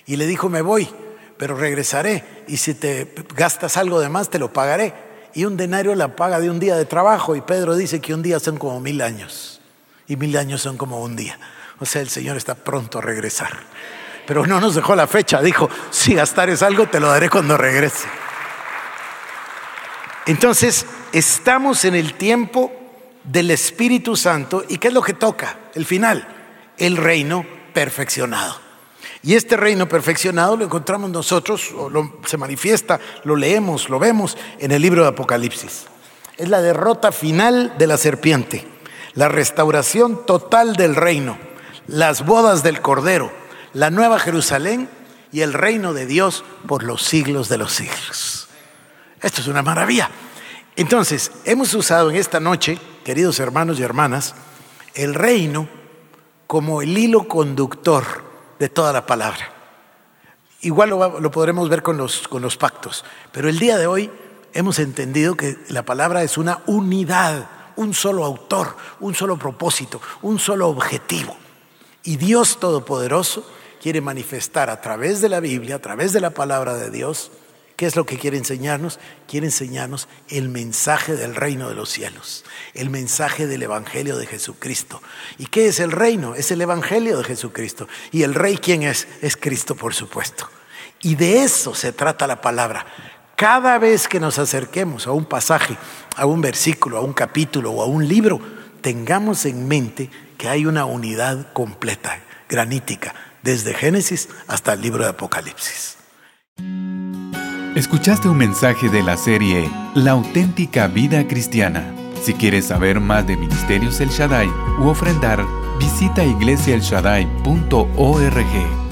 Y le dijo, me voy, pero regresaré. Y si te gastas algo de más, te lo pagaré. Y un denario la paga de un día de trabajo. Y Pedro dice que un día son como mil años. Y mil años son como un día. O sea, el Señor está pronto a regresar. Pero no nos dejó la fecha. Dijo, si gastares algo, te lo daré cuando regrese. Entonces, estamos en el tiempo del Espíritu Santo y ¿qué es lo que toca? El final, el reino perfeccionado. Y este reino perfeccionado lo encontramos nosotros, o se manifiesta, lo leemos, lo vemos en el libro de Apocalipsis. Es la derrota final de la serpiente, la restauración total del reino, las bodas del Cordero, la nueva Jerusalén y el reino de Dios por los siglos de los siglos. Esto es una maravilla. Entonces, hemos usado en esta noche, queridos hermanos y hermanas, el reino como el hilo conductor de toda la palabra. Igual lo, podremos ver con los, con los pactos, pero el día de hoy hemos entendido que la palabra es una unidad, un solo autor, un solo propósito, un solo objetivo. Y Dios Todopoderoso quiere manifestar a través de la Biblia, a través de la palabra de Dios, ¿Qué es lo que quiere enseñarnos? Quiere enseñarnos el mensaje del reino de los cielos, el mensaje del Evangelio de Jesucristo. ¿Y qué es el reino? Es el Evangelio de Jesucristo. ¿Y el rey quién es? Es Cristo, por supuesto. Y de eso se trata la palabra. Cada vez que nos acerquemos a un pasaje, a un versículo, a un capítulo o a un libro, tengamos en mente que hay una unidad completa, granítica, desde Génesis hasta el libro de Apocalipsis. Escuchaste un mensaje de la serie La auténtica vida cristiana. Si quieres saber más de Ministerios El Shaddai u ofrendar, visita iglesiaelshaddai.org.